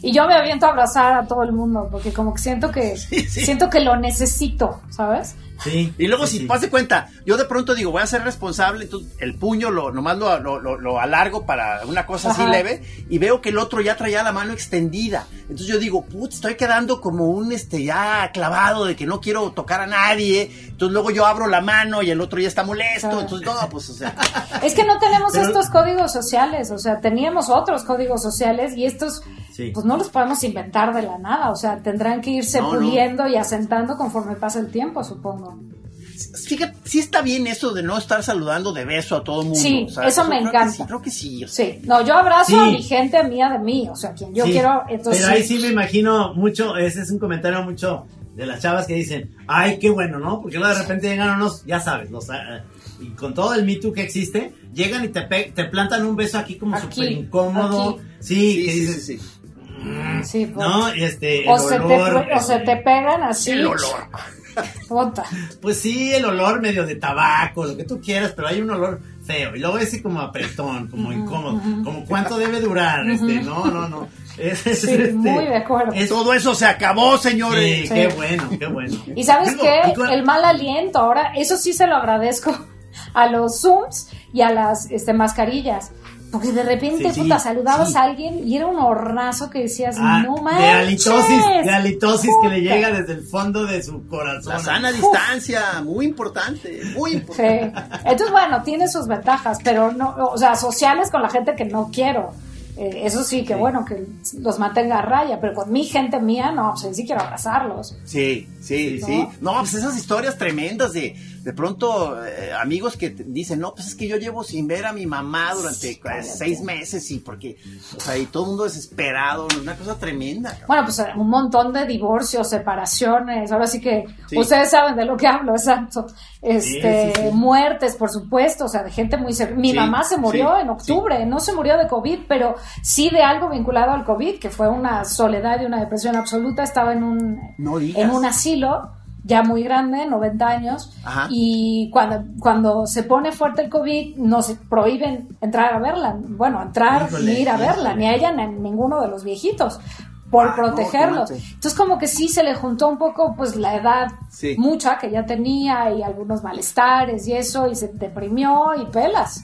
y yo me aviento a abrazar a todo el mundo, porque como que siento que, [laughs] siento que lo necesito, ¿sabes? Y luego, si pase cuenta, yo de pronto digo, voy a ser responsable, entonces el puño lo, nomás lo, lo, lo, alargo para una cosa así leve, y veo que el otro ya traía la mano extendida. Entonces yo digo, putz, estoy quedando como un este ya clavado de que no quiero tocar a nadie. Entonces luego yo abro la mano y el otro ya está molesto. Entonces, no, pues, o sea. Es que no tenemos estos códigos sociales, o sea, teníamos otros códigos sociales y estos. Pues no los podemos inventar de la nada, o sea, tendrán que irse puliendo y asentando conforme pasa el tiempo, supongo. Fíjate, sí está bien eso de no estar saludando de beso a todo mundo. Sí, eso, me encanta. creo que sí. Sí, no, yo abrazo a mi gente mía de mí, o sea, quien yo quiero. Entonces, pero ahí sí me imagino mucho, ese es un comentario mucho de las chavas que dicen, ay, qué bueno, ¿no? Porque luego de repente llegan unos, ya sabes, los, eh, y con todo el Me Too que existe, llegan y te, te plantan un beso aquí como súper incómodo. Sí, que dices, sí. Sí, pues. no, este, o, se te, o se te pegan así. El olor. Pues sí, el olor medio de tabaco, lo que tú quieras, pero hay un olor feo. Y luego ese como apretón, como incómodo, como cuánto debe durar, este, no, no, no. Es, este, muy de acuerdo. Todo eso se acabó, señores. qué bueno, qué bueno. Y sabes qué, el mal aliento, ahora, eso sí se lo agradezco a los Zooms y a las este, mascarillas porque de repente, puta, saludabas a alguien y era un hornazo que decías, ah, no manches. De halitosis, de halitosis que le llega desde el fondo de su corazón. La sana distancia, muy importante, muy importante. Entonces, bueno, tiene sus ventajas, pero no, o sea, sociales con la gente que no quiero. Eh, eso sí, que bueno, que los mantenga a raya, pero con mi gente mía, no, pues sí quiero abrazarlos. Sí, sí, sí. No, pues esas historias tremendas de, de pronto, eh, amigos que dicen, no, pues es que yo llevo sin ver a mi mamá durante seis meses y porque, o sea, y todo el mundo desesperado, una cosa tremenda. Bueno, pues un montón de divorcios, separaciones, ahora sí que ustedes saben de lo que hablo, exacto. Este, muertes, por supuesto, o sea, de gente muy. Mi mamá se murió en octubre, no se murió de COVID, pero sí de algo vinculado al COVID, que fue una soledad y una depresión absoluta, estaba en un, en un asilo ya muy grande, 90 años, y cuando, cuando se pone fuerte el COVID, nos prohíben entrar a verla, bueno, entrar ni ir a verla, ni a ella ni a ninguno de los viejitos, por ah, protegerlos. Entonces como que sí se le juntó un poco pues la edad mucha que ya tenía y algunos malestares y eso, y se deprimió y pelas.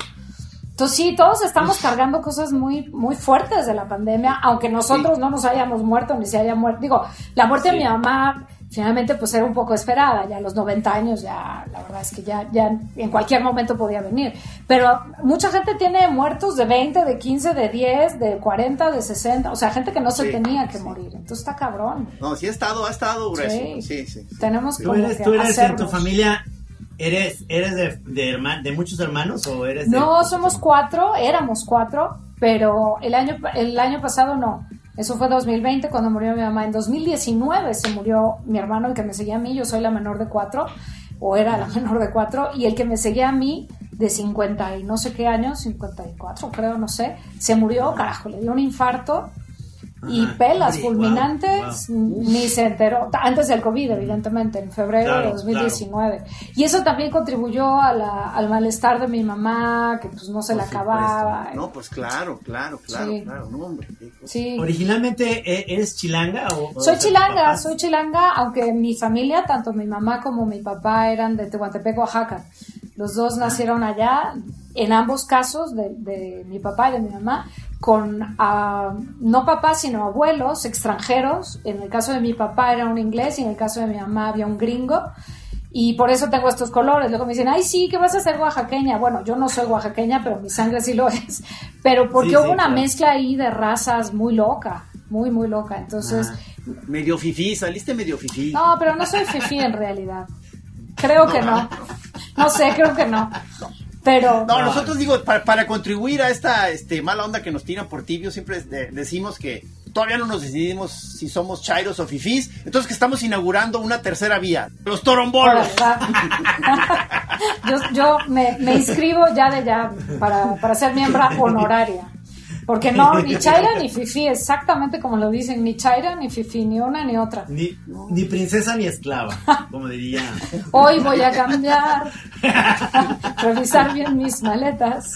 Entonces sí, todos estamos cargando cosas muy, muy fuertes de la pandemia, aunque nosotros no nos hayamos muerto ni se haya muerto. Digo, la muerte de mi mamá finalmente pues era un poco esperada, ya a los 90 años ya, la verdad es que ya, ya en cualquier momento podía venir. Pero mucha gente tiene muertos de 20, de 15, de 10, de 40, de 60, o sea, gente que no se tenía que morir. Entonces está cabrón. No, sí ha estado, ha estado grueso. Sí, sí. Tenemos ¿Tú eres, tú eres en tu familia ¿Eres, eres de, de, de, muchos hermanos o eres No, somos cuatro, éramos cuatro, pero el año, el año pasado no. Eso fue 2020 cuando murió mi mamá. En 2019 se murió mi hermano, el que me seguía a mí. Yo soy la menor de cuatro, o era la [laughs] menor de cuatro. Y el que me seguía a mí, de 50 y no sé qué años, 54 creo, no sé, se murió, carajo, le dio un infarto y pelas fulminantes ni se enteró. Antes del COVID evidentemente en febrero de 2019 y eso también contribuyó al malestar de mi mamá que pues no se le acababa. No pues claro claro claro claro no hombre sí. originalmente ¿e-, eres chilanga o, soy chilanga soy chilanga aunque mi familia tanto mi mamá como mi papá eran de Tehuantepec Oaxaca. Los dos ah. nacieron allá en ambos casos de, de mi papá y de mi mamá con ah, no papás, sino abuelos extranjeros. En el caso de mi papá era un inglés y en el caso de mi mamá había un gringo. Y por eso tengo estos colores. Luego me dicen, ay, sí, ¿qué vas a ser oaxaqueña? Bueno, yo no soy oaxaqueña, pero mi sangre sí lo [laughs] es. Pero porque hubo una mezcla ahí de razas muy loca, muy, muy loca. Entonces... Ah, medio fifí, saliste medio fifí. No, pero no soy fifí en realidad. Creo que no. [laughs] No sé, creo que no. Pero. No, nosotros digo, para, contribuir a esta este, mala onda que nos tiran por tibio, siempre decimos que todavía no nos decidimos si somos chairos o fifís, entonces que estamos inaugurando una tercera vía, los torombolos. [laughs] yo, yo me, me, inscribo ya de ya para, para ser miembro honoraria. Porque no, ni Chaira ni Fifi, exactamente como lo dicen, ni Chaira ni Fifi, ni una ni otra. Ni, ni princesa ni esclava, como diría. [laughs] Hoy voy a cambiar, [laughs] revisar bien mis maletas.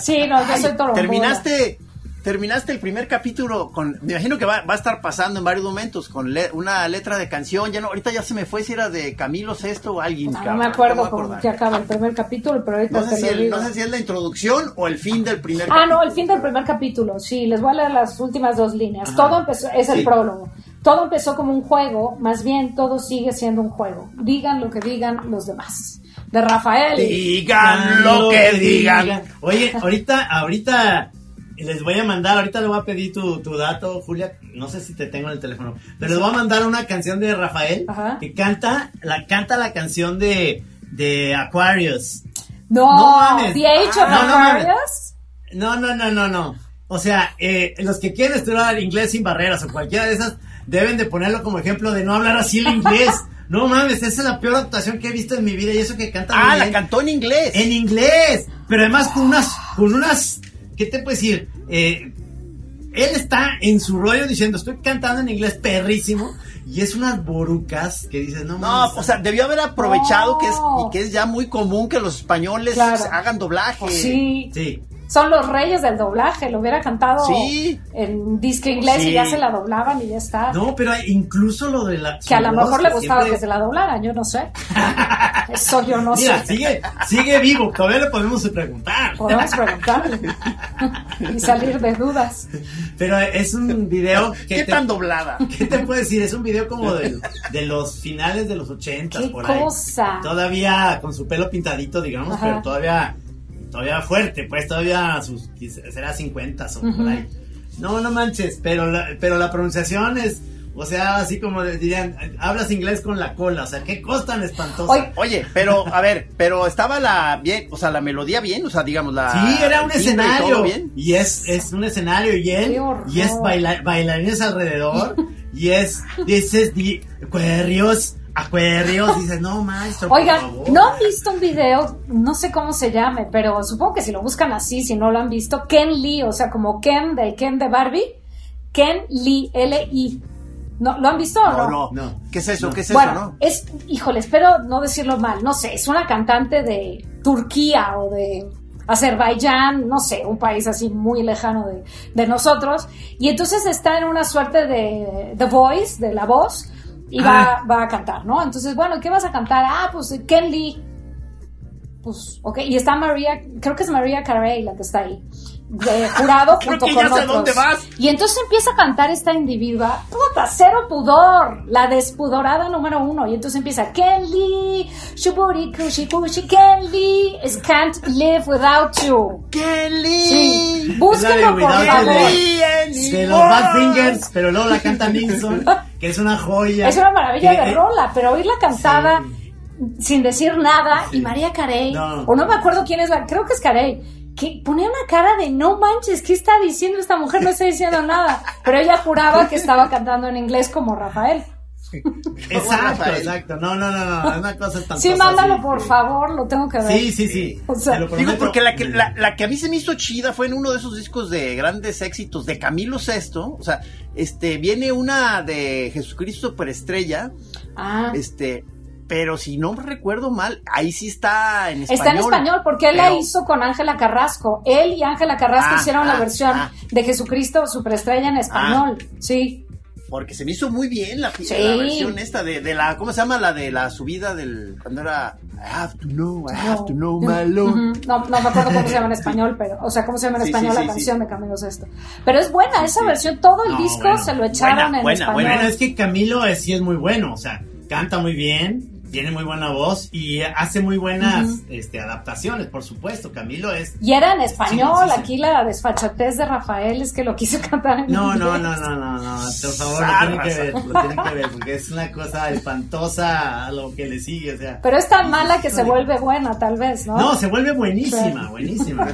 Sí, no, yo soy toro. Terminaste terminaste el primer capítulo con, me imagino que va, a estar pasando en varios momentos con una letra de canción, ya no, ahorita ya se me fue si era de Camilo Sesto o alguien. No, me acuerdo cómo que acaba el primer capítulo, pero ahorita no sé, si no sé si es la introducción o el fin del primer ah, no, el fin del primer capítulo, sí, les voy a leer las últimas dos líneas. todo empezó, es el prólogo. Todo empezó como un juego, más bien todo sigue siendo un juego. Digan lo que digan los demás. De Rafael. Digan lo que digan. Oye, ahorita, ahorita les voy a mandar, ahorita le voy a pedir tu, tu, dato, Julia, no sé si te tengo en el teléfono, pero les voy a mandar una canción de Rafael que canta la, canta la canción de, de Aquarius. No, no mames. The Age of Aquarius. No, no, no, no, no. O sea, eh, los que quieren estudiar inglés sin barreras o cualquiera de esas, deben de ponerlo como ejemplo de no hablar así el [laughs] inglés. No mames, esa es la peor actuación que he visto en mi vida y eso que canta Ah, la cantó en inglés. En inglés, pero además con unas con unas ¿qué te puedo decir? Eh, él está en su rollo diciendo, estoy cantando en inglés perrísimo. Y es unas borucas que dices, no No, o sea, debió haber aprovechado que es y que es ya muy común que los españoles hagan doblaje. Sí. Sí son los reyes del doblaje. Lo hubiera cantado en disque inglés y ya se la doblaban y ya está. No, pero incluso lo de la. Que a lo mejor le gustaba que se la doblaran, yo no sé. [laughs] Eso yo no Mira, sigue, sigue vivo, todavía le podemos preguntar. Podemos preguntarle y salir de dudas. Pero es un video que. ¿Qué tan doblada? ¿Qué te puedo decir? Es un video como de, de los finales de los ochentas, por cosa? Todavía con su pelo pintadito, digamos, pero todavía todavía fuerte, pues todavía sus, será 50 o por ahí. No, no manches, pero la, pero la pronunciación es, o sea, así como dirían, hablas inglés con la cola, o sea, qué cosa tan espantosa. Oye, pero, a ver, pero estaba la bien, o sea, la melodía bien, o sea, digamos, la. Sí, era un escenario. Y, es, es un escenario y él, y es bailarines alrededor, y es, dices, cuerrios Acuerdos, dices, no, maestro. Oigan, ¿no han visto un video? No sé cómo se llame, pero supongo que si lo buscan así, si no lo han visto, Ken Lee, o sea, como Ken de Ken de Barbie, Ken Lee, L-I. ¿No, ¿Lo han visto o no? No, no. ¿Qué es eso? ¿Qué es bueno, eso, no? Es, híjole, espero no decirlo mal, no sé, es una cantante de Turquía o de Azerbaiyán, no sé, un país así muy lejano de, de nosotros. Y entonces está en una suerte de The Voice, de la voz, y va, va, a cantar, ¿no? Entonces, bueno, ¿qué vas a cantar? Ah, pues Ken Lee. Pues, ok, y está María, creo que es María Carey la que está ahí de [laughs] jurado junto con otros. Dónde vas. Y entonces empieza a cantar esta individua, puta, cero pudor, la despudorada número uno. Y entonces empieza, Kelly, Shuburi, Kushi, Kushi, Kelly, can't live without you. Kelly. Sí. Búsquenlo por favor. De los Bad Fingers, pero luego la canta Nixon, que es una joya. Es una maravilla de eh, rola, pero oírla cantada sin decir nada, y María Carey, o no me acuerdo quién es la, creo que es Carey que ponía una cara de no manches, ¿qué está diciendo esta mujer? No está diciendo nada. Pero ella juraba que estaba cantando en inglés como Rafael. [laughs] Exacto, exacto. No, no, no, no, es una cosa tan Sí, mándalo por favor, lo tengo que ver. Sí, sí, sí. digo porque la que, la, que a mí se me hizo chida fue en uno de esos discos de grandes éxitos de Camilo Sesto, o sea, este viene una de Jesucristo Superestrella. Ah. Este, pero si no recuerdo mal, ahí sí está en español. Está en español, porque él la hizo con Ángela Carrasco. Él y Ángela Carrasco ah, hicieron la ah, versión ah. de Jesucristo Superestrella en español. sí. Porque se me hizo muy bien la, versión esta de, la, ¿cómo se llama? La de la subida del, cuando era I have to know, I have to know my Lord. no, no me acuerdo cómo se llama en español, pero, o sea, cómo se llama en español la canción de Camilo Sesto. Pero es buena esa versión, todo el disco se lo echaron en español. Bueno, es que Camilo sí es muy bueno, o sea, canta muy bien, tiene muy buena voz y hace muy buenas este, adaptaciones, por supuesto. Camilo es. Y era en español, aquí la desfachatez de Rafael es que lo quiso [laughs] cantar en no, no, no, no, no, no, por favor, lo tienen que ver, lo tienen que ver, porque es una cosa espantosa a lo que le sigue, o sea. Pero es tan mala que se vuelve buena, tal vez, ¿no? No, se vuelve buenísima, buenísima.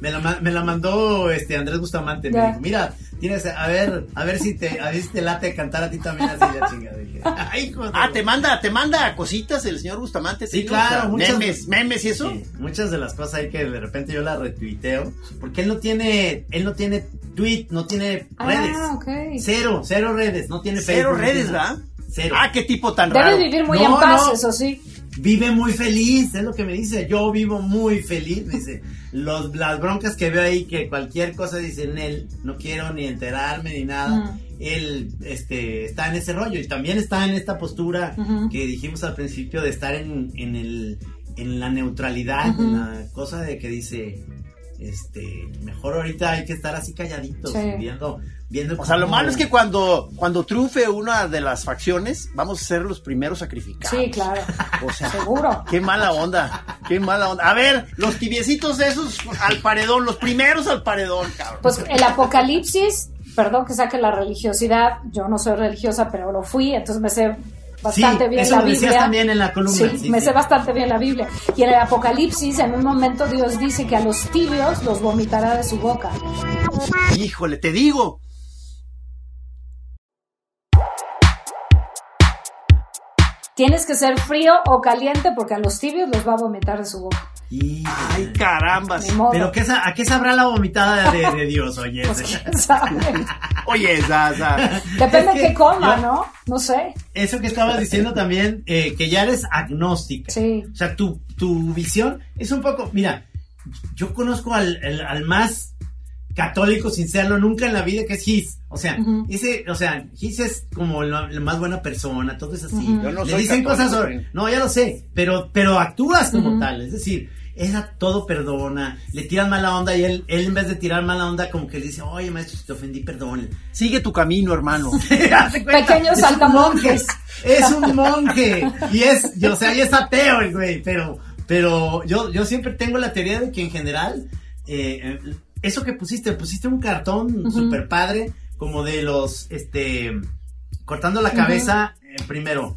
Me la, me la mandó este Andrés Bustamante, me dijo, mira, tienes, a ver, a ver si te, a ver si te late cantar a ti también así la chingada. [laughs] ah, te manda, te manda cositas el señor Bustamante. Sí, claro, muchas, memes, memes y eso. muchas de las cosas hay que de repente yo las retuiteo, porque él no tiene, él no tiene tweet, no tiene ah, redes. Cero, cero redes, no tiene Cero redes, ¿verdad? Cero. Ah, qué tipo tan raro. Debe vivir muy en paz, eso sí. Vive muy feliz, es lo que me dice. Yo vivo muy feliz, me dice los, las broncas que veo ahí, que cualquier cosa dicen él, no quiero ni enterarme ni nada. Él este, está en ese rollo y también está en esta postura que dijimos al principio de estar en, en, el, en la neutralidad, en la cosa de que dice, este, mejor ahorita hay que estar así calladitos, viendo o sea, lo malo es que cuando, cuando triunfe una de las facciones, vamos a ser los primeros sacrificados. Sí, claro. O sea, seguro. Qué mala onda, qué mala onda. A ver, los tibiecitos esos al paredón, los primeros al paredón, cabrón. Pues el apocalipsis, perdón que saque la religiosidad, yo no soy religiosa, pero lo fui, entonces me sé bastante bien la Biblia. también en la columna. Sí, me sé bastante bien la Biblia. Y en el Apocalipsis, en un momento Dios dice que a los tibios los vomitará de su boca. Híjole, te digo, Tienes que ser frío o caliente porque a los tibios los va a vomitar de su boca. Ay, caramba. Pero ¿qué, ¿a qué sabrá la vomitada de, Dios, [laughs] oye? Pues, sabe? oye, esa, Depende de qué coma, ¿no? No sé. Eso que estabas diciendo también, eh, que ya eres agnóstica. Sí. O sea, tu, tu visión es un poco, mira, yo conozco al, al más católico sin serlo nunca en la vida, que es His. O sea, ese, o sea, His es como la, más buena persona, todo es así. Le dicen cosas sobre, no, ya lo sé, pero, pero actúas como tal, es decir, ella todo perdona, le tiran mala onda y él, él en vez de tirar mala onda como que le dice, oye maestro, si te ofendí, perdón. Sigue tu camino, hermano. [laughs] Pequeños saltamonjes. Es un monje. Y es, o sea, y es ateo el güey, pero pero yo, yo siempre tengo la teoría de que en general, eh, eso que pusiste, pusiste un cartón super padre, como de los, este, cortando la cabeza, eh, primero.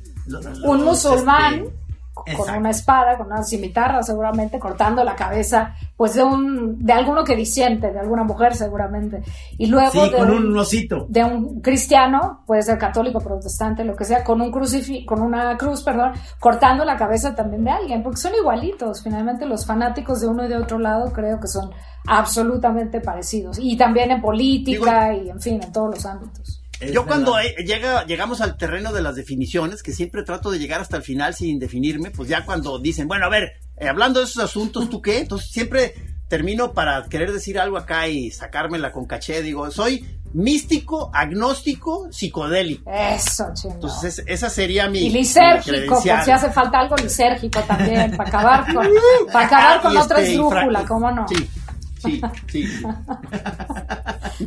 un musulmán. Este, con una espada, con una cimitarra seguramente, cortando la cabeza, pues de un, de alguno que disiente, de alguna mujer seguramente. Y luego de con un, osito. De un cristiano, puede ser católico, protestante, lo que sea, con un crucifi con una cruz, perdón, cortando la cabeza también de alguien, porque son igualitos. Finalmente los fanáticos de uno y de otro lado creo que son absolutamente parecidos. Y también en política y en fin, en todos los ámbitos. Yo cuando eh, llega, llegamos al terreno de las definiciones, que siempre trato de llegar hasta el final sin definirme, pues ya cuando dicen, bueno, a ver, eh, hablando de esos asuntos, ¿tú qué? Entonces siempre termino para querer decir algo acá y sacármela con caché, digo, soy místico, agnóstico, psicodélico. Eso, chino. Entonces esa sería mi. Y lisérgico, pues si hace falta algo lisérgico también, para acabar con, para [laughs] acabar con otra este, esdrújula, ¿cómo no? Sí. Sí, sí. [laughs]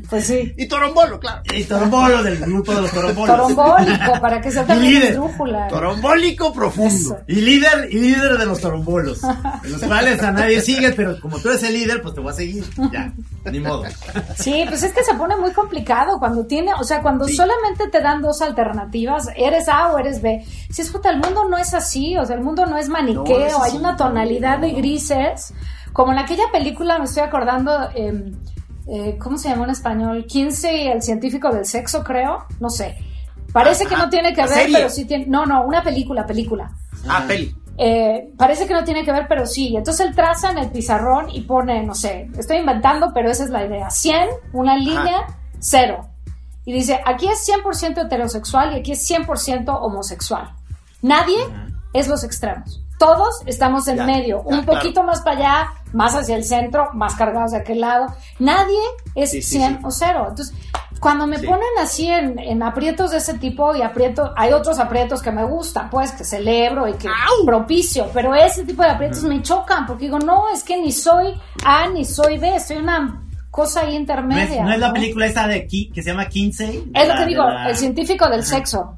Pues sí. Y Torombolo, claro. Y Torombolo del grupo de los Torombolos. Torombólico, para que se también líder. Torombólico profundo. Y líder, y líder de los Torombolos. En los cuales a nadie sigue, pero como tú eres el líder, pues te voy a seguir. Ya, ni modo. Sí, pues es que se pone muy complicado cuando tiene, o sea, cuando solamente te dan dos alternativas, eres A o eres B. Si es puta, el mundo no es así, o sea, el mundo no es maniqueo, hay una tonalidad de grises. Como en aquella película, me estoy acordando, em, eh, ¿cómo se llama en español? 15, el científico del sexo, creo. No sé. Parece que no tiene que ver, pero sí tiene. No, no, una película, película. Ah, peli. Eh, parece que no tiene que ver, pero sí. Entonces él traza en el pizarrón y pone, no sé, estoy inventando, pero esa es la idea. 100, una línea, cero. Y dice, aquí es 100% heterosexual y aquí es 100% homosexual. Nadie es los extremos. Todos estamos en medio, un poquito más para allá, más hacia el centro, más cargados de aquel lado. Nadie es 100 o 0. Entonces, cuando me ponen así en, aprietos de ese tipo y aprietos, hay otros aprietos que me gustan, pues que celebro y que propicio, pero ese tipo de aprietos me chocan porque digo, no, es que ni soy A ni soy B, soy una cosa ahí intermedia. ¿No es, la película esta de que se llama Kinsey? Es lo que digo, el científico del sexo.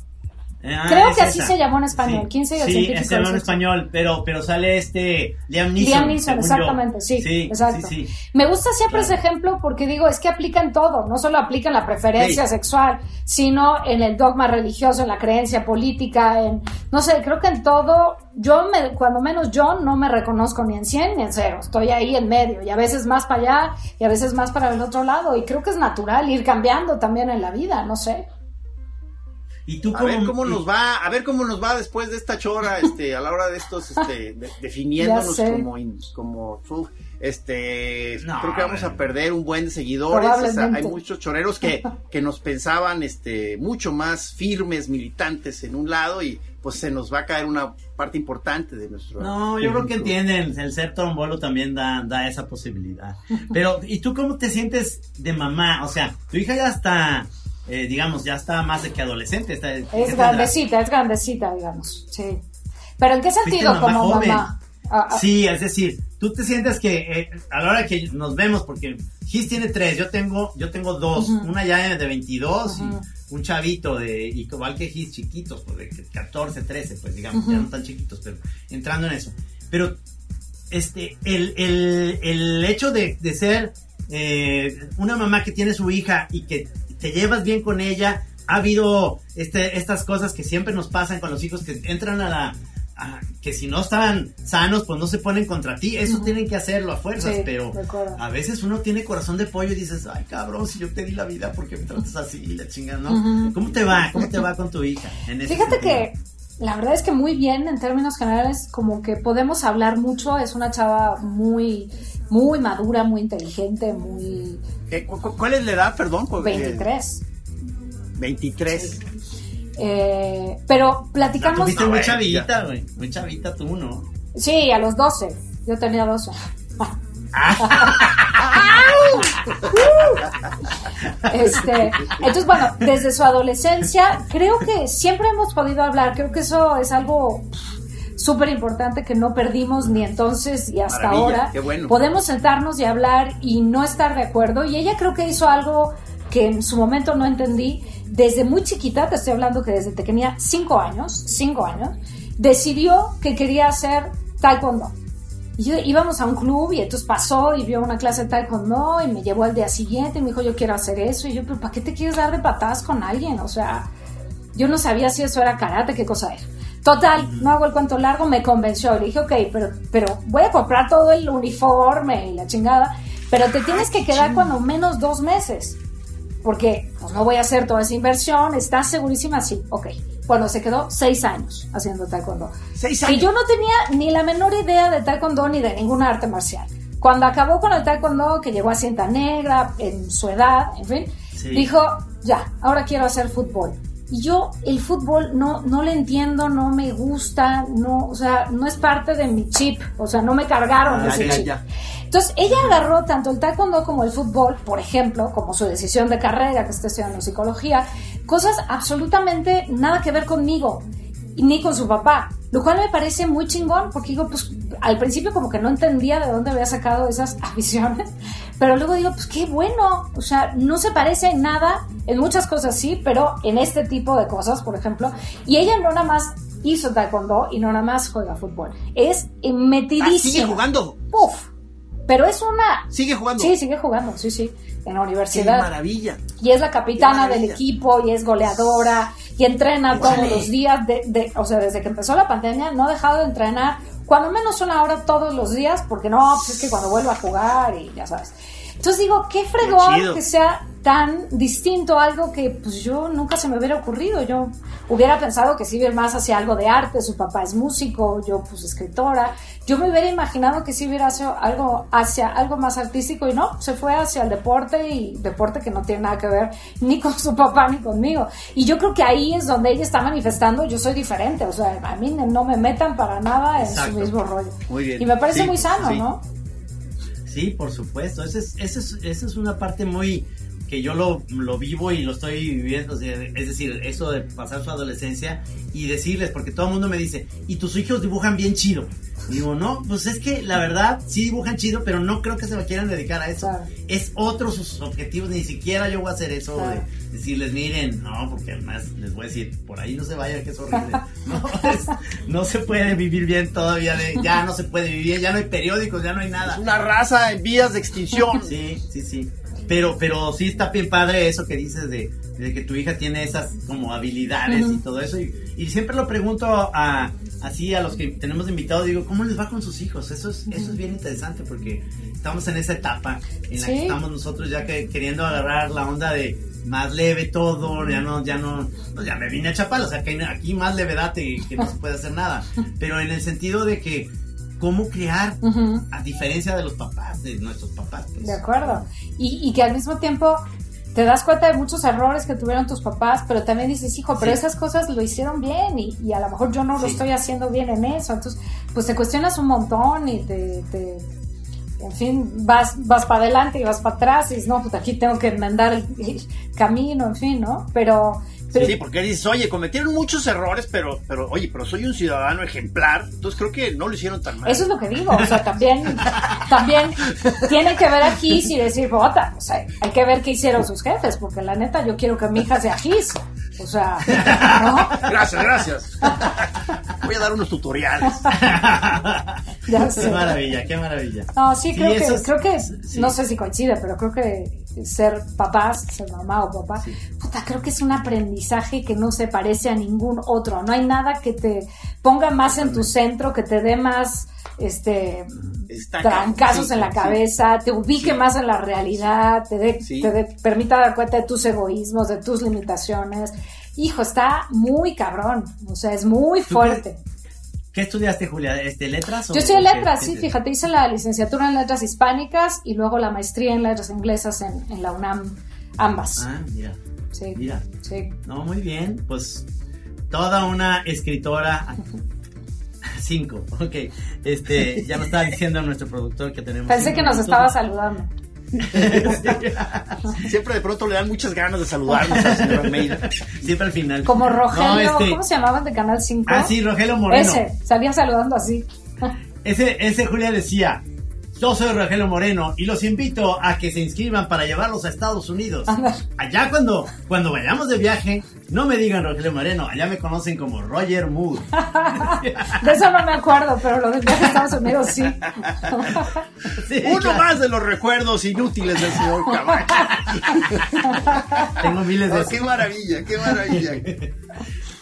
Ah, Creo que así se llamó en español, 15 y el Sí, se llamó en español, pero, pero sale este Liam Neeson. Liam Neeson, exactamente, sí, sí, exacto. Me gusta siempre ese ejemplo porque digo, es que aplica en todo, no solo aplica en la preferencia sexual, sino en el dogma religioso, en la creencia política, en, no sé, creo que en todo, yo me, cuando menos yo no me reconozco ni en 100 ni en 0, estoy ahí en medio y a veces más para allá y a veces más para el otro lado y creo que es natural ir cambiando también en la vida, no sé. ¿Y tú a ver cómo nos va, a ver cómo nos va después de esta chora, este, a la hora de estos, este, definiéndonos como, como, este, creo que vamos a perder un buen de seguidores. hay muchos choreros que, [laughs] que nos pensaban, este, mucho más firmes, militantes en un lado y pues se nos va a caer una parte importante de nuestro. No, yo creo que entienden, el ser trombolo también da, da esa posibilidad. Pero, ¿y tú cómo te sientes de mamá? O sea, tu hija ya está eh, digamos, ya está más de que adolescente. Está, es grandecita, es grandecita, digamos, sí. Pero ¿en qué sentido como mamá? Ah, ah. Sí, es decir, tú te sientes que eh, a la hora que nos vemos, porque Gis tiene tres, yo tengo, yo tengo dos, una ya de 22 y un chavito de, igual que Gis, chiquitos, pues de 14, 13, pues digamos, ya no tan chiquitos, pero entrando en eso. Pero este, el, el, el hecho de, de ser eh, una mamá que tiene su hija y que te llevas bien con ella. Ha habido este, estas cosas que siempre nos pasan con los hijos que entran a la... que si no están sanos, pues no se ponen contra ti. Eso tienen que hacerlo a fuerzas, pero a veces uno tiene corazón de pollo y dices, ay cabrón, si yo te di la vida, porque me tratas así? La chinga, ¿no? ¿Cómo te va? ¿Cómo te va con tu hija? Fíjate que la verdad es que muy bien en términos generales, como que podemos hablar mucho. Es una chava muy, muy madura, muy inteligente, muy ¿Cuál es la edad, perdón? 23. 23. Eh, pero platicamos. Tuviste muy chavita, güey. Muy chavita tú, ¿no? Sí, a los 12. Yo tenía 12. [laughs] este, entonces, bueno, desde su adolescencia, creo que siempre hemos podido hablar. Creo que eso es algo súper importante que no perdimos ni entonces y hasta ahora. Podemos sentarnos y hablar y no estar de acuerdo. Y ella creo que hizo algo que en su momento no entendí. Desde muy chiquita, te estoy hablando que desde que tenía cinco años, cinco años, decidió que quería hacer taekwondo. Y yo íbamos a un club y entonces pasó y vio una clase de taekwondo y me llevó al día siguiente y me dijo, yo quiero hacer eso. Y yo, pero ¿para qué te quieres dar de patadas con alguien? O sea, yo no sabía si eso era karate, qué cosa era. Total, no hago el cuento largo, me convenció. Le dije, ok, pero, pero voy a comprar todo el uniforme y la chingada, pero te tienes que quedar cuando menos dos meses. Porque pues, no voy a hacer toda esa inversión, ¿estás segurísima? Sí, ok. Bueno, se quedó seis años haciendo taekwondo. Seis años. Y yo no tenía ni la menor idea de taekwondo ni de ninguna arte marcial. Cuando acabó con el taekwondo, que llegó a cinta negra, en su edad, en fin, dijo, ya, ahora quiero hacer fútbol. Y yo el fútbol no, no le entiendo, no me gusta, no, o sea, no es parte de mi chip, o sea, no me cargaron Ah, ese ya, chip. ya. Entonces, ella agarró tanto el taekwondo como el fútbol, por ejemplo, como su decisión de carrera, que está estudiando psicología, cosas absolutamente nada que ver conmigo, ni con su papá. Lo cual me parece muy chingón, porque digo, pues al principio como que no entendía de dónde había sacado esas [laughs] aficiones, pero luego digo, pues qué bueno, o sea, no se parece en nada, en muchas cosas sí, pero en este tipo de cosas, por ejemplo, y ella no nada más hizo taekwondo y no nada más juega fútbol, es Ah, metidísima. sigue jugando. Uf, pero es una... Sigue jugando. Sí, sigue jugando, sí, sí, en la Qué universidad. maravilla. Y es la capitana Qué del equipo y es goleadora y entrena todos los días. De, de- o sea, desde que empezó la pandemia no ha dejado de entrenar, cuando menos una hora todos los días, porque no, pues es que cuando vuelva a jugar y ya sabes. Entonces digo, qué fregón que sea tan distinto a algo que pues yo nunca se me hubiera ocurrido. Yo hubiera pensado que sí iba más hacia algo de arte, su papá es músico, yo pues escritora. Yo me hubiera imaginado que sí hubiera hecho algo hacia algo más artístico y no, se fue hacia el deporte y deporte que no tiene nada que ver ni con su papá ni conmigo. Y yo creo que ahí es donde ella está manifestando, yo soy diferente, o sea, a mí no me metan para nada en Exacto. su mismo rollo. Muy bien. Y me parece Sí, muy sano, sí. ¿no? Sí, por supuesto. Esa es, es, es una parte muy que yo lo, lo vivo y lo estoy viviendo. es decir, eso de pasar su adolescencia y decirles, porque todo el mundo me dice, ¿y tus hijos dibujan bien chido? Y digo, no, pues es que la verdad sí dibujan chido, pero no creo que se quieran dedicar a eso. Claro. Es otro sus objetivos, ni siquiera yo voy a hacer eso Claro. de decirles, miren, no, porque además les voy a decir, por ahí no se vaya, que es horrible. [laughs] No, es- no se puede vivir bien todavía, de, ya no se puede vivir bien, ya no hay periódicos, ya no hay nada. Es una raza en vías de extinción. Sí, sí, sí. Pero, pero sí está bien padre eso que dices de, de que tu hija tiene esas como habilidades y todo eso. Y, y siempre lo pregunto a, así a los que tenemos invitados, digo, ¿cómo les va con sus hijos? Eso es, eso es bien interesante porque estamos en esa etapa en la Sí. que estamos nosotros ya que queriendo agarrar la onda de más leve todo, ya no, ya no, pues ya me vine a Chapal, o sea que aquí más levedad que, que no se puede hacer nada. [laughs] Pero en el sentido de que, ¿cómo crear? A diferencia de los papás, de nuestros papás. pues. De acuerdo. Y, y que al mismo tiempo te das cuenta de muchos errores que tuvieron tus papás, pero también dices, hijo, pero Sí. esas cosas lo hicieron bien y, y a lo mejor yo no lo estoy haciendo bien en eso. Entonces, pues te cuestionas un montón y te, te- en fin, vas, vas para adelante y vas para atrás y dices, no, pues aquí tengo que enmendar el, el camino, en fin, ¿no? Pero, Sí, porque dices, oye, cometieron muchos errores, pero, pero, oye, pero soy un ciudadano ejemplar, entonces creo que no lo hicieron tan mal. Eso es lo que digo, o sea, también, también tiene que ver a Gis y decir, bota, o sea, hay que ver qué hicieron sus jefes, porque la neta yo quiero que mi hija sea Gis, o sea, ¿no? Gracias, gracias. Voy a dar unos tutoriales. Ya Qué sé. maravilla, qué maravilla. No, sí, creo que, es- creo que, sí. no sé si coincide, pero creo que ser papás, ser mamá o papá, Sí. puta, creo que es un aprendizaje que no se parece a ningún otro. No hay nada que te ponga más en tu centro, que te dé más, este, Está trancazos sí, en la sí. cabeza, te ubique más en la realidad, te, dé- Sí. te permita dar cuenta de tus egoísmos, de tus limitaciones. Hijo, está muy cabrón, o sea, es muy ¿Tú fuerte. ¿Qué estudiaste, Julia? ¿Este, ¿Letras? o- Yo estudié letras, qué sí, te- fíjate, hice la licenciatura en letras hispánicas y luego la maestría en letras inglesas en, en la UNAM, ambas. Ah, mira, sí, mira. sí. No, muy bien. Pues toda una escritora. Cinco, ok. Este, ya nos estaba diciendo nuestro productor que tenemos. Pensé que nos estaba saludando. [laughs] Siempre de pronto le dan muchas ganas de saludarnos a la señora Almeida. Siempre al final. Como Rogelio, No, este- ¿cómo se llamaban de Canal 5? Ah, sí, Rogelio Moreno. Ese, salía saludando así. Ese, ese Julia decía, Yo soy Rogelio Moreno y los invito a que se inscriban para llevarlos a Estados Unidos. Allá cuando, cuando vayamos de viaje, no me digan Rogelio Moreno, allá me conocen como Roger Mood. [laughs] de eso no me acuerdo, pero lo de viaje a Estados Unidos sí. [laughs] Uno más de los recuerdos inútiles del señor Camacho. [laughs] Tengo miles de... Oh, qué maravilla, qué maravilla.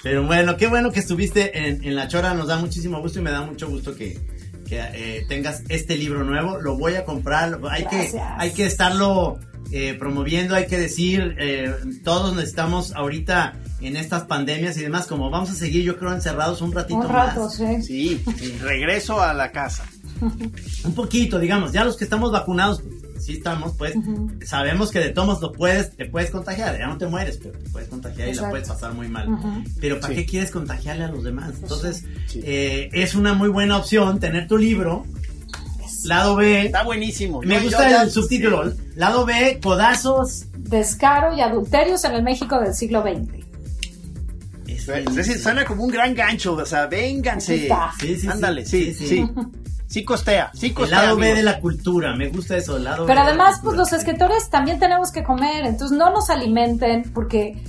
Pero bueno, qué bueno que estuviste en, en La Chora, nos da muchísimo gusto y me da mucho gusto que, que eh, tengas este libro nuevo. Lo voy a comprar. Hay que hay que estarlo eh, promoviendo. Hay que decir eh, todos necesitamos ahorita en estas pandemias y demás como vamos a seguir yo creo encerrados un ratito un rato, más. Sí. sí, regreso a la casa. [laughs] un poquito, digamos. Ya los que estamos vacunados sí estamos, pues, sabemos que de tomos lo puedes, te puedes contagiar, ya no te mueres, pero te puedes contagiar y la puedes pasar muy mal. Pero ¿para qué quieres contagiarle a los demás? Entonces, eh, es una muy buena opción tener tu libro. Lado B. Está buenísimo. Me gusta el subtítulo. Lado B, codazos. Descaro y adulterios en el México del siglo XX. Es decir, suena como un gran gancho, o sea, vénganse. Sí, sí, Ándale, sí, sí. [laughs] Sí costea, sí costea. El lado B de la cultura, me gusta eso, el lado Pero además, pues los escritores también tenemos que comer, entonces no nos alimenten porque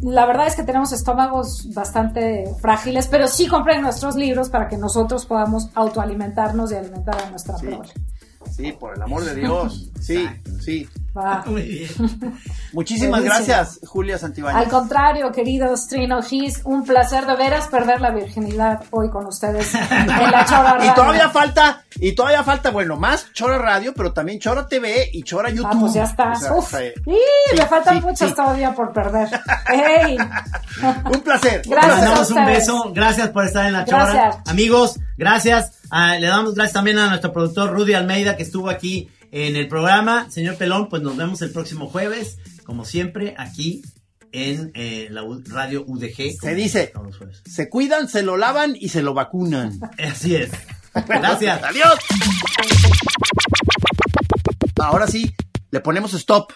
la verdad es que tenemos estómagos bastante frágiles, pero sí compren nuestros libros para que nosotros podamos autoalimentarnos y alimentar a nuestra sí. Sí, por el amor de Dios. Sí, sí. [laughs] Muy bien. Muchísimas gracias, Julia Santibáñez. Al contrario, queridos Trino Gis, un placer de veras perder la virginidad hoy con ustedes en la Chora Radio. [laughs] Y todavía falta, y todavía falta, bueno, más Chora Radio, pero también Chora TV y Chora YouTube. Ah, pues ya está. Uf, y me faltan muchas todavía por perder. ¡Ey! [laughs] un placer. Gracias. Les damos un beso. Gracias por estar en la Chora. Amigos, gracias. Ah, le damos gracias también a nuestro productor Rudy Almeida que estuvo aquí en el programa. Señor Pelón, pues nos vemos el próximo jueves, como siempre, aquí en eh, la radio UDG. Se dice, se cuidan, se lo lavan y se lo vacunan. [laughs] Así es. [laughs] Gracias. Adiós. Ahora sí, le ponemos stop.